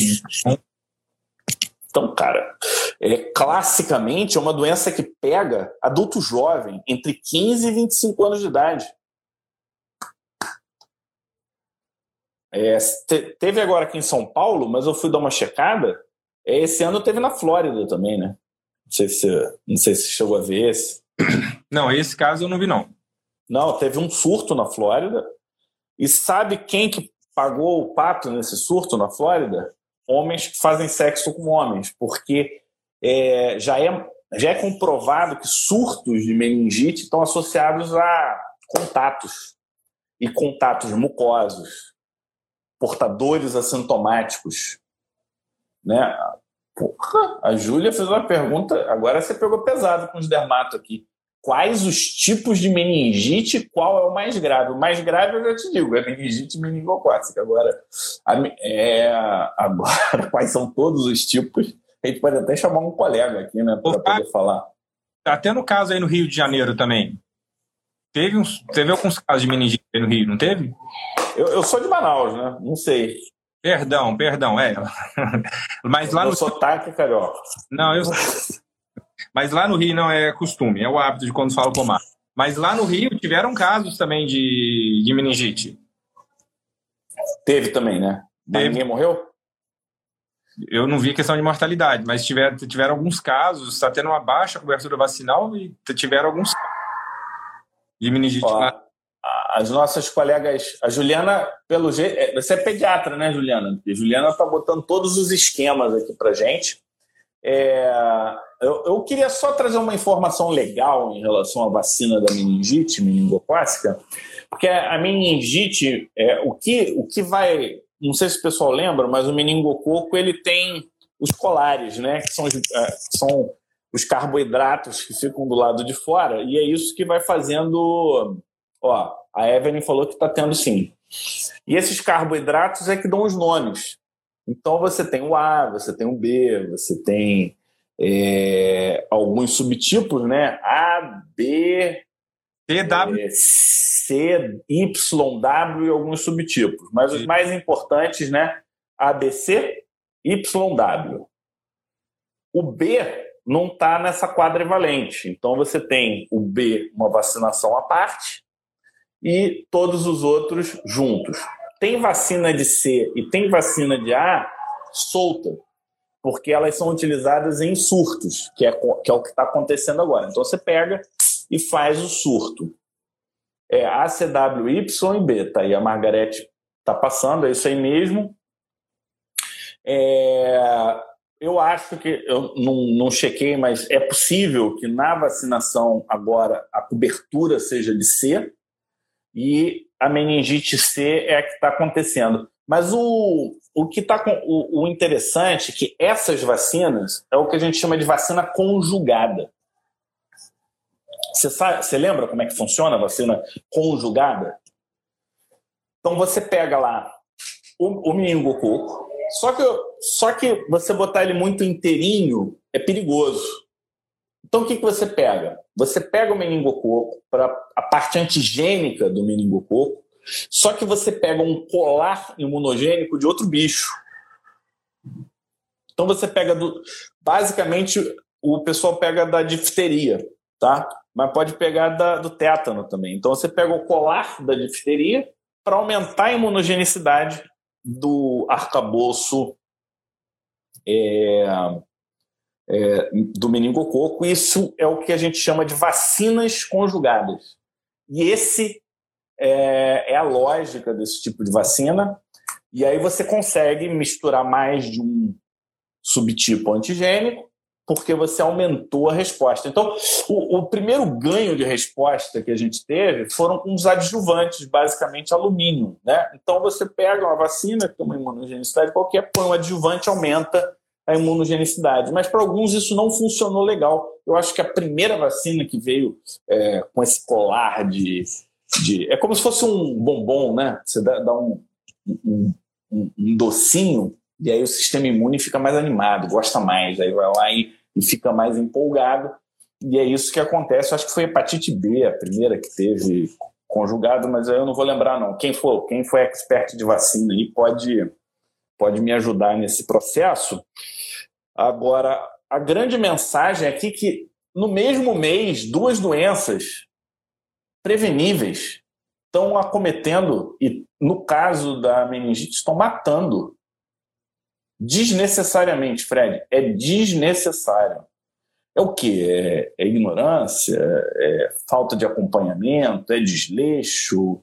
Então, cara, é, classicamente é uma doença que pega adulto jovem entre 15 e 25 anos de idade. É, te, teve agora aqui em São Paulo, mas eu fui dar uma checada. É, esse ano teve na Flórida também, né? Não sei se, não sei se chegou a ver esse. Não, esse caso eu não vi, não. Não, teve um surto na Flórida. E sabe quem que pagou o pato nesse surto na Flórida? Homens que fazem sexo com homens, porque é, já, é, já é comprovado que surtos de meningite estão associados a contatos e contatos mucosos portadores assintomáticos. Né? Porra, a Júlia fez uma pergunta, agora você pegou pesado com os dermatos aqui. Quais os tipos de meningite qual é o mais grave? O mais grave eu já te digo, é meningite meningocócica. Agora, é, agora, quais são todos os tipos? A gente pode até chamar um colega aqui, né, para poder falar. Até no caso aí no Rio de Janeiro também. Teve, uns, teve alguns casos de meningite no Rio, não teve? Eu, eu sou de Manaus, né? Não sei. Perdão, perdão, é. Mas lá Meu no sotaque é carioca. Não, eu Mas lá no Rio não é costume, é o hábito de quando falo com o Mar. Mas lá no Rio tiveram casos também de, de meningite. Teve também, né? Teve. ninguém morreu? Eu não vi questão de mortalidade, mas tiveram, tiveram alguns casos, está tendo uma baixa cobertura vacinal e tiveram alguns de meningite Ó, lá. as nossas colegas, a Juliana, pelo jeito, é, você é pediatra, né, Juliana? A Juliana está botando todos os esquemas aqui para gente. É, eu, eu queria só trazer uma informação legal em relação à vacina da meningite meningocócica, porque a meningite, é, o, que, o que vai, não sei se o pessoal lembra, mas o meningococo ele tem os colares, né, que são, os- é, são os carboidratos que ficam do lado de fora, e é isso que vai fazendo. Ó, a Evelyn falou que está tendo sim. E esses carboidratos é que dão os nomes. Então você tem o A, você tem o B, você tem é, alguns subtipos, né? A, B, TW, é, C, Y, W e alguns subtipos. Mas os mais importantes, né? ABC, Y, W. O B não está nessa quadrivalente. Então você tem o B, uma vacinação à parte, e todos os outros juntos. Tem vacina de C e tem vacina de A solta, porque elas são utilizadas em surtos, que é, que é o que está acontecendo agora. Então você pega e faz o surto. É A, C, W, Y e B. Tá aí a Margarete está passando, é isso aí mesmo. É, eu acho que, eu não, não chequei, mas é possível que na vacinação agora a cobertura seja de C e a meningite C é a que está acontecendo. Mas o, o que está o, o interessante é que essas vacinas é o que a gente chama de vacina conjugada. Você lembra como é que funciona a vacina conjugada? Então você pega lá o, o meningococo, só que, só que você botar ele muito inteirinho é perigoso. Então o que, que você pega? Você pega o meningococo para a parte antigênica do meningococo, só que você pega um colar imunogênico de outro bicho. Então você pega do. Basicamente, o pessoal pega da difteria, tá? Mas pode pegar da, do tétano também. Então você pega o colar da difteria para aumentar a imunogenicidade do arcabouço é, é, do meningococo. Isso é o que a gente chama de vacinas conjugadas. E esse é, é a lógica desse tipo de vacina. E aí você consegue misturar mais de um subtipo antigênico, porque você aumentou a resposta. Então, o, o primeiro ganho de resposta que a gente teve foram os adjuvantes, basicamente alumínio. Né? Então, você pega uma vacina que tem uma imunogenicidade qualquer, põe um adjuvante, aumenta a imunogenicidade. Mas para alguns isso não funcionou legal. Eu acho que a primeira vacina que veio é, com esse colar de, de. É como se fosse um bombom, né? Você dá, dá um, um, um, docinho e aí o sistema imune fica mais animado, gosta mais, aí vai lá e, e fica mais empolgado. E é isso que acontece. Eu acho que foi hepatite B a primeira que teve conjugado, mas eu não vou lembrar não. Quem for, quem foi expert de vacina aí pode pode me ajudar nesse processo. Agora, a grande mensagem aqui é que no mesmo mês, duas doenças preveníveis estão acometendo e no caso da meningite estão matando desnecessariamente, Fred, é desnecessário. É o que? É, é, ignorância? É falta de acompanhamento? É desleixo?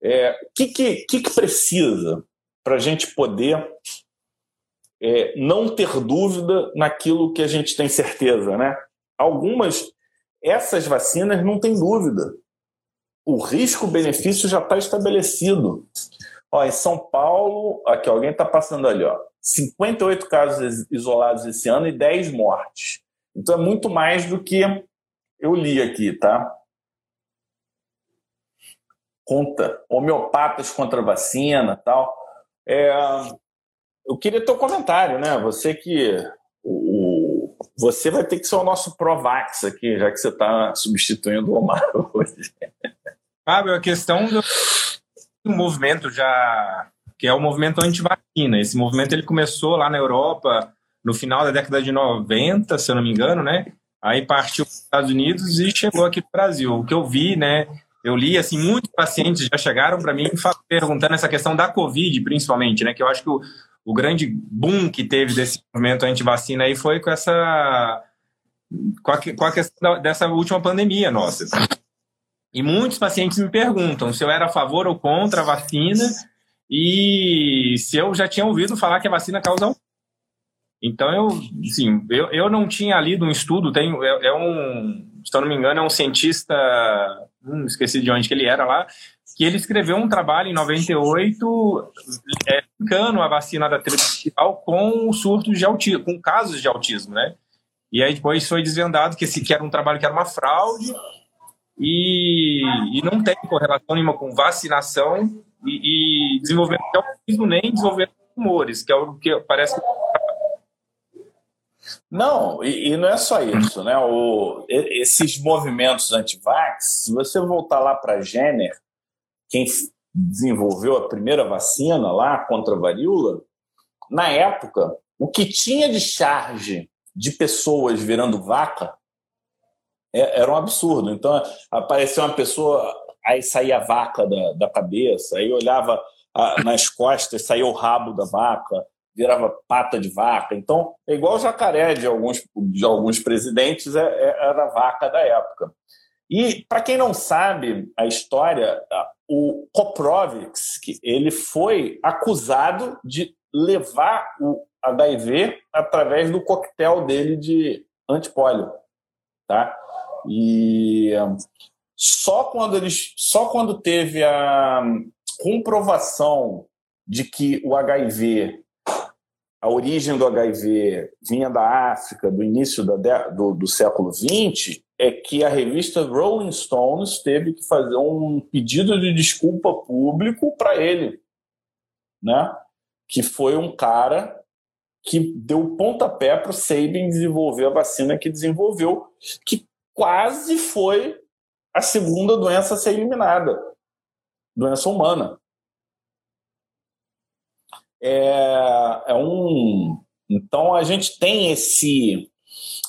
É, o que, que, que, que precisa para a gente poder é, não ter dúvida naquilo que a gente tem certeza, né? Algumas, essas vacinas não tem dúvida. O risco-benefício já está estabelecido. Ó, em São Paulo, aqui alguém está passando ali, ó, 58 casos isolados esse ano e 10 mortes. Então é muito mais do que eu li aqui, tá? Conta homeopatas contra vacina tal. É, eu queria teu comentário, né? Você que o, você vai ter que ser o nosso Provax aqui, já que você está substituindo o Omar hoje. Fábio, a questão do, movimento já que é o movimento anti-vacina. Esse movimento ele começou lá na Europa no final da década de 90, se eu não me engano, né? Aí partiu para os Estados Unidos e chegou aqui no Brasil. O que eu vi, né? Eu li, assim, muitos pacientes já chegaram para mim perguntando essa questão da Covid, principalmente, né? Que eu acho que o, o grande boom que teve desse movimento anti-vacina aí foi com essa. Com a, com a questão dessa última pandemia nossa. E muitos pacientes me perguntam se eu era a favor ou contra a vacina e se eu já tinha ouvido falar que a vacina causa um. Então, eu, sim, eu, eu não tinha lido um estudo, tem, é, é um, se eu não me engano, é um cientista, hum, esqueci de onde que ele era lá, que ele escreveu um trabalho em 98 é, linkando a vacina da triple com surtos de autismo, com casos de autismo, né? E aí depois foi desvendado que esse que era um trabalho que era uma fraude e, e não tem correlação nenhuma com vacinação e, e desenvolvimento de autismo nem desenvolvimento de tumores, que é o que parece que não, e, e, não é só isso, né? O, esses movimentos anti-vax, se você voltar lá para Jenner, quem desenvolveu a primeira vacina lá contra a varíola, na época, o que tinha de charge de pessoas virando vaca é, era um absurdo. Então, apareceu uma pessoa, aí saía a vaca da, da cabeça, aí olhava a, nas costas, saía o rabo da vaca, virava pata de vaca. Então, é igual o jacaré de alguns, de alguns presidentes, é, é, era a vaca da época. E, para quem não sabe a história, o Koprovix, ele foi acusado de levar o HIV através do coquetel dele de antipólio. Tá? E só quando eles só quando teve a comprovação de que o HIV a origem do HIV vinha da África, do início da, do, do século XX, é que a revista Rolling Stones teve que fazer um pedido de desculpa público para ele, né? que foi um cara que deu pontapé para o Sabin desenvolver a vacina que desenvolveu, que quase foi a segunda doença a ser eliminada, doença humana é, é um. Então a gente tem esse,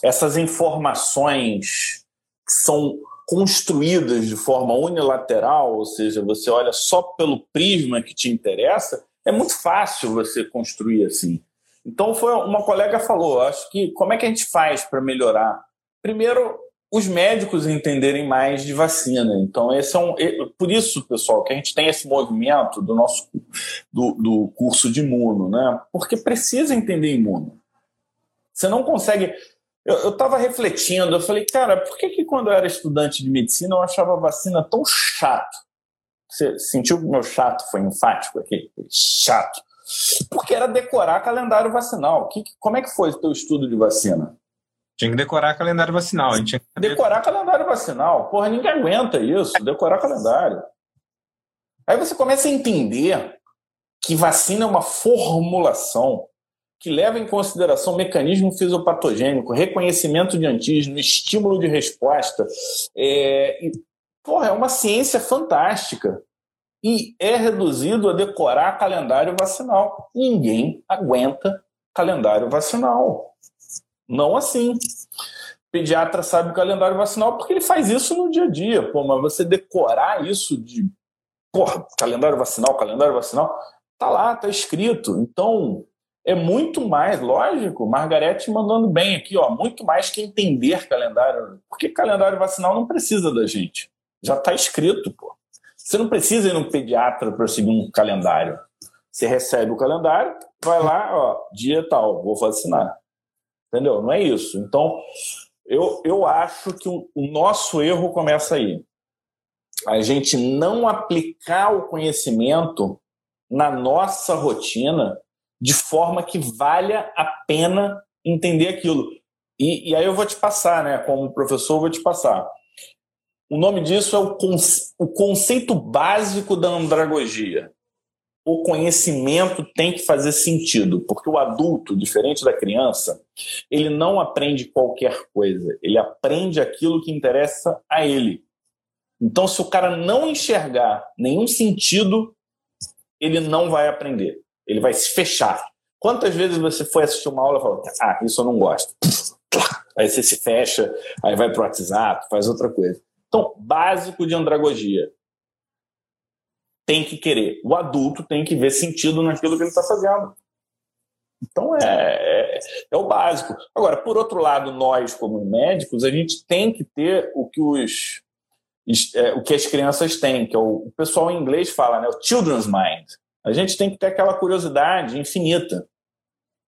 essas informações que são construídas de forma unilateral, ou seja, você olha só pelo prisma que te interessa, é muito fácil você construir assim. Então foi uma colega falou, acho que como é que a gente faz para melhorar? Primeiro, os médicos entenderem mais de vacina. Então, esse é um. Por isso, pessoal, que a gente tem esse movimento do nosso do, do curso de imuno, né? Porque precisa entender imuno. Você não consegue. Eu estava refletindo, eu falei, cara, por que, que quando eu era estudante de medicina eu achava a vacina tão chato? Você sentiu que o meu chato foi enfático aqui? Chato. Porque era decorar calendário vacinal. Que, como é que foi o teu estudo de vacina? Tinha que decorar calendário vacinal. que... Decorar calendário vacinal. Porra, ninguém aguenta isso. Decorar calendário. Aí você começa a entender que vacina é uma formulação que leva em consideração mecanismo fisiopatogênico, reconhecimento de antígeno, estímulo de resposta, é, porra, é uma ciência fantástica. E é reduzido a decorar calendário vacinal. Ninguém aguenta calendário vacinal. Não assim. Pediatra sabe o calendário vacinal porque ele faz isso no dia a dia. Pô, mas você decorar isso de porra, calendário vacinal, calendário vacinal, tá lá, tá escrito. Então, é muito mais, lógico, Margarete mandando bem aqui, ó, muito mais que entender calendário. Porque calendário vacinal não precisa da gente. Já está escrito, pô. Você não precisa ir no pediatra para seguir um calendário. Você recebe o calendário, vai lá, ó, dia tal, vou vacinar. Entendeu? Não é isso. Então, eu, eu acho que o, o nosso erro começa aí. A gente não aplicar o conhecimento na nossa rotina de forma que valha a pena entender aquilo. E, e aí eu vou te passar, né? Como professor, eu vou te passar. O nome disso é o, conce o conceito básico da andragogia. O conhecimento tem que fazer sentido, porque o adulto, diferente da criança, ele não aprende qualquer coisa, ele aprende aquilo que interessa a ele. Então, se o cara não enxergar nenhum sentido, ele não vai aprender. Ele vai se fechar. Quantas vezes você foi assistir uma aula e falou, ah, isso eu não gosto. Aí você se fecha, aí vai para o WhatsApp, faz outra coisa. Então, básico de andragogia. Tem que querer. O adulto tem que ver sentido naquilo que ele está fazendo. Então, é, é, é, o básico. Agora, por outro lado, nós, como médicos, a gente tem que ter o que os é, o que as crianças têm, que é o, o pessoal em inglês fala, né, o children's mind. A gente tem que ter aquela curiosidade infinita.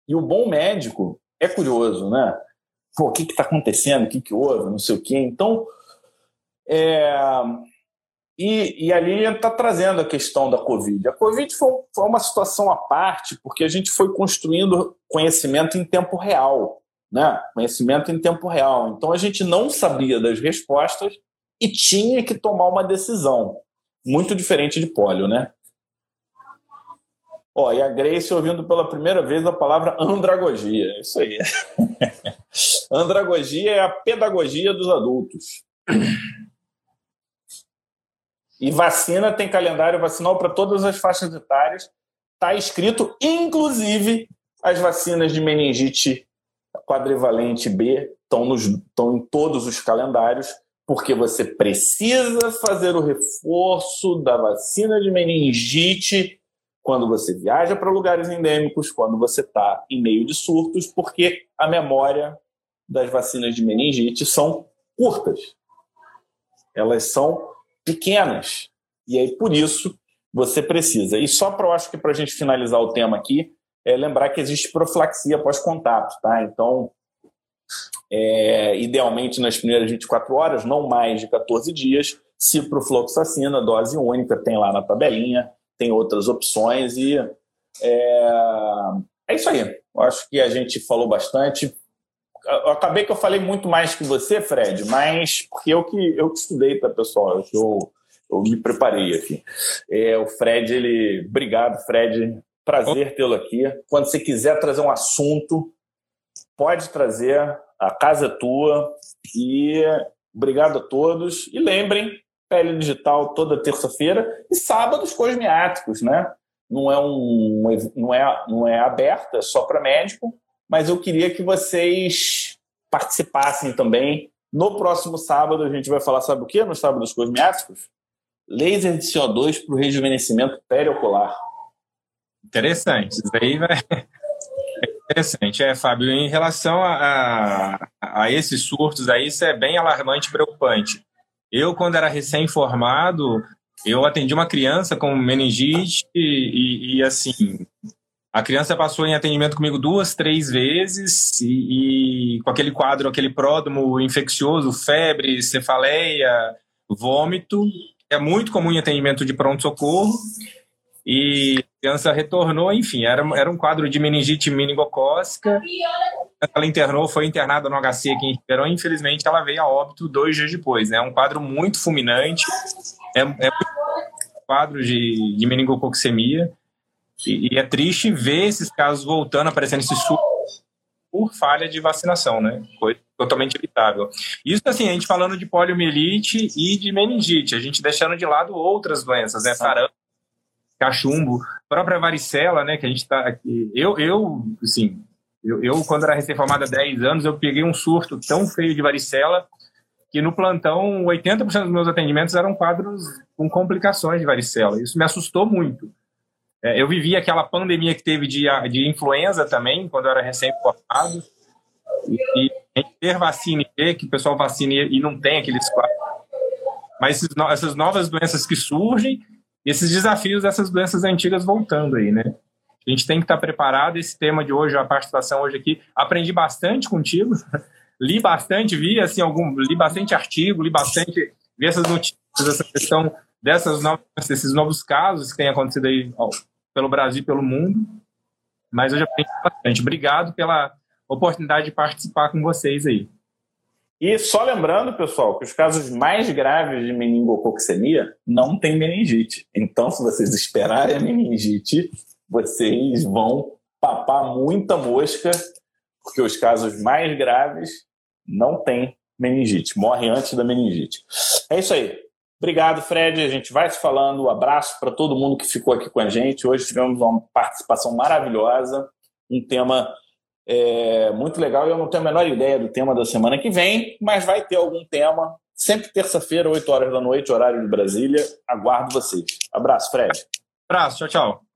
E o bom médico é curioso, né? Pô, o que está acontecendo? O que, que houve? Não sei o quê. Então, é... e, e ali está trazendo a questão da Covid. A Covid foi, foi uma situação à parte, porque a gente foi construindo conhecimento em tempo real. Né? Conhecimento em tempo real. Então, a gente não sabia das respostas e tinha que tomar uma decisão. Muito diferente de pólio, né? Ó, e a Grace ouvindo pela primeira vez a palavra andragogia. Isso aí. andragogia é a pedagogia dos adultos. E vacina tem calendário vacinal para todas as faixas etárias. Está escrito, inclusive, as vacinas de meningite quadrivalente B estão, em todos os calendários, porque você precisa fazer o reforço da vacina de meningite quando você viaja para lugares endêmicos, quando você está em meio de surtos, porque a memória das vacinas de meningite são curtas. Elas são pequenas. E aí, por isso, você precisa. E só para, eu acho que para a gente finalizar o tema aqui, é lembrar que existe profilaxia pós-contato, tá? Então, é, idealmente nas primeiras 24 horas, não mais de 14 dias, ciprofloxacina, dose única, tem lá na tabelinha, tem outras opções e é, é isso aí. Eu acho que a gente falou bastante. Eu acabei que eu falei muito mais que você, Fred, mas porque eu que, eu que estudei, tá, pessoal? Eu, eu, me preparei aqui. É, o Fred, ele. Obrigado, Fred. Prazer tê-lo aqui. Quando você quiser trazer um assunto, pode trazer. A casa é tua. E obrigado a todos. E lembrem, Pele Digital toda terça-feira e sábados cosmiáticos, né? Não é, um, não é, não é aberta, é só para médico, mas eu queria que vocês participassem também. No próximo sábado a gente vai falar, sabe o que? Nos sábados cosmiáticos? Laser de CO2 para o rejuvenescimento periocular. Interessante. Isso aí vai. Interessante, é, Fábio. Em relação a, a, a esses surtos aí, isso é bem alarmante e preocupante. Eu, quando era recém-formado, eu atendi uma criança com meningite e, e, assim, a criança passou em atendimento comigo duas, três vezes e, e, com aquele quadro, aquele pródromo infeccioso, febre, cefaleia, vômito. É muito comum em atendimento de pronto-socorro. E a criança retornou, enfim, era, era um quadro de meningite meningocócica ela internou, foi internada no HC aqui em Ribeirão, infelizmente ela veio a óbito dois dias depois. Né? É um quadro muito fulminante, é, é um quadro de, de meningococcemia, e, e, é triste ver esses casos voltando, aparecendo esses surtos por falha de vacinação, né? Coisa totalmente evitável. Isso, assim, a gente falando de poliomielite e de meningite, a gente deixando de lado outras doenças, né? Sarampo, cachumbo, própria varicela, né? Que a gente está aqui. Eu, eu, assim, eu, eu quando era recém-formado há 10 anos, eu peguei um surto tão feio de varicela que no plantão 80% dos meus atendimentos eram quadros com complicações de varicela. Isso me assustou muito. É, eu vivi aquela pandemia que teve de, de influenza também, quando eu era recém-formado. E, e ter vacina e ver que o pessoal vacina e não tem aqueles quadros. Mas esses, essas novas doenças que surgem, esses desafios dessas doenças antigas voltando aí, né? A gente tem que estar preparado. Esse tema de hoje, a participação hoje aqui, aprendi bastante contigo, li bastante, vi assim algum, li bastante artigo, li bastante, vi essas notícias, essa questão dessas novas, desses novos casos que têm acontecido aí pelo Brasil e pelo mundo. Mas eu já aprendi bastante. Obrigado pela oportunidade de participar com vocês aí. E só lembrando, pessoal, que os casos mais graves de meningococcemia não têm meningite. Então, se vocês esperarem a meningite, vocês vão papar muita mosca, porque os casos mais graves não têm meningite, morrem antes da meningite. É isso aí. Obrigado, Fred. A gente vai se falando. Um abraço para todo mundo que ficou aqui com a gente. Hoje tivemos uma participação maravilhosa, um tema é, muito legal. Eu não tenho a menor ideia do tema da semana que vem, mas vai ter algum tema. Sempre terça-feira, 8 horas da noite, horário de Brasília. Aguardo vocês. Abraço, Fred. Abraço, tchau, tchau.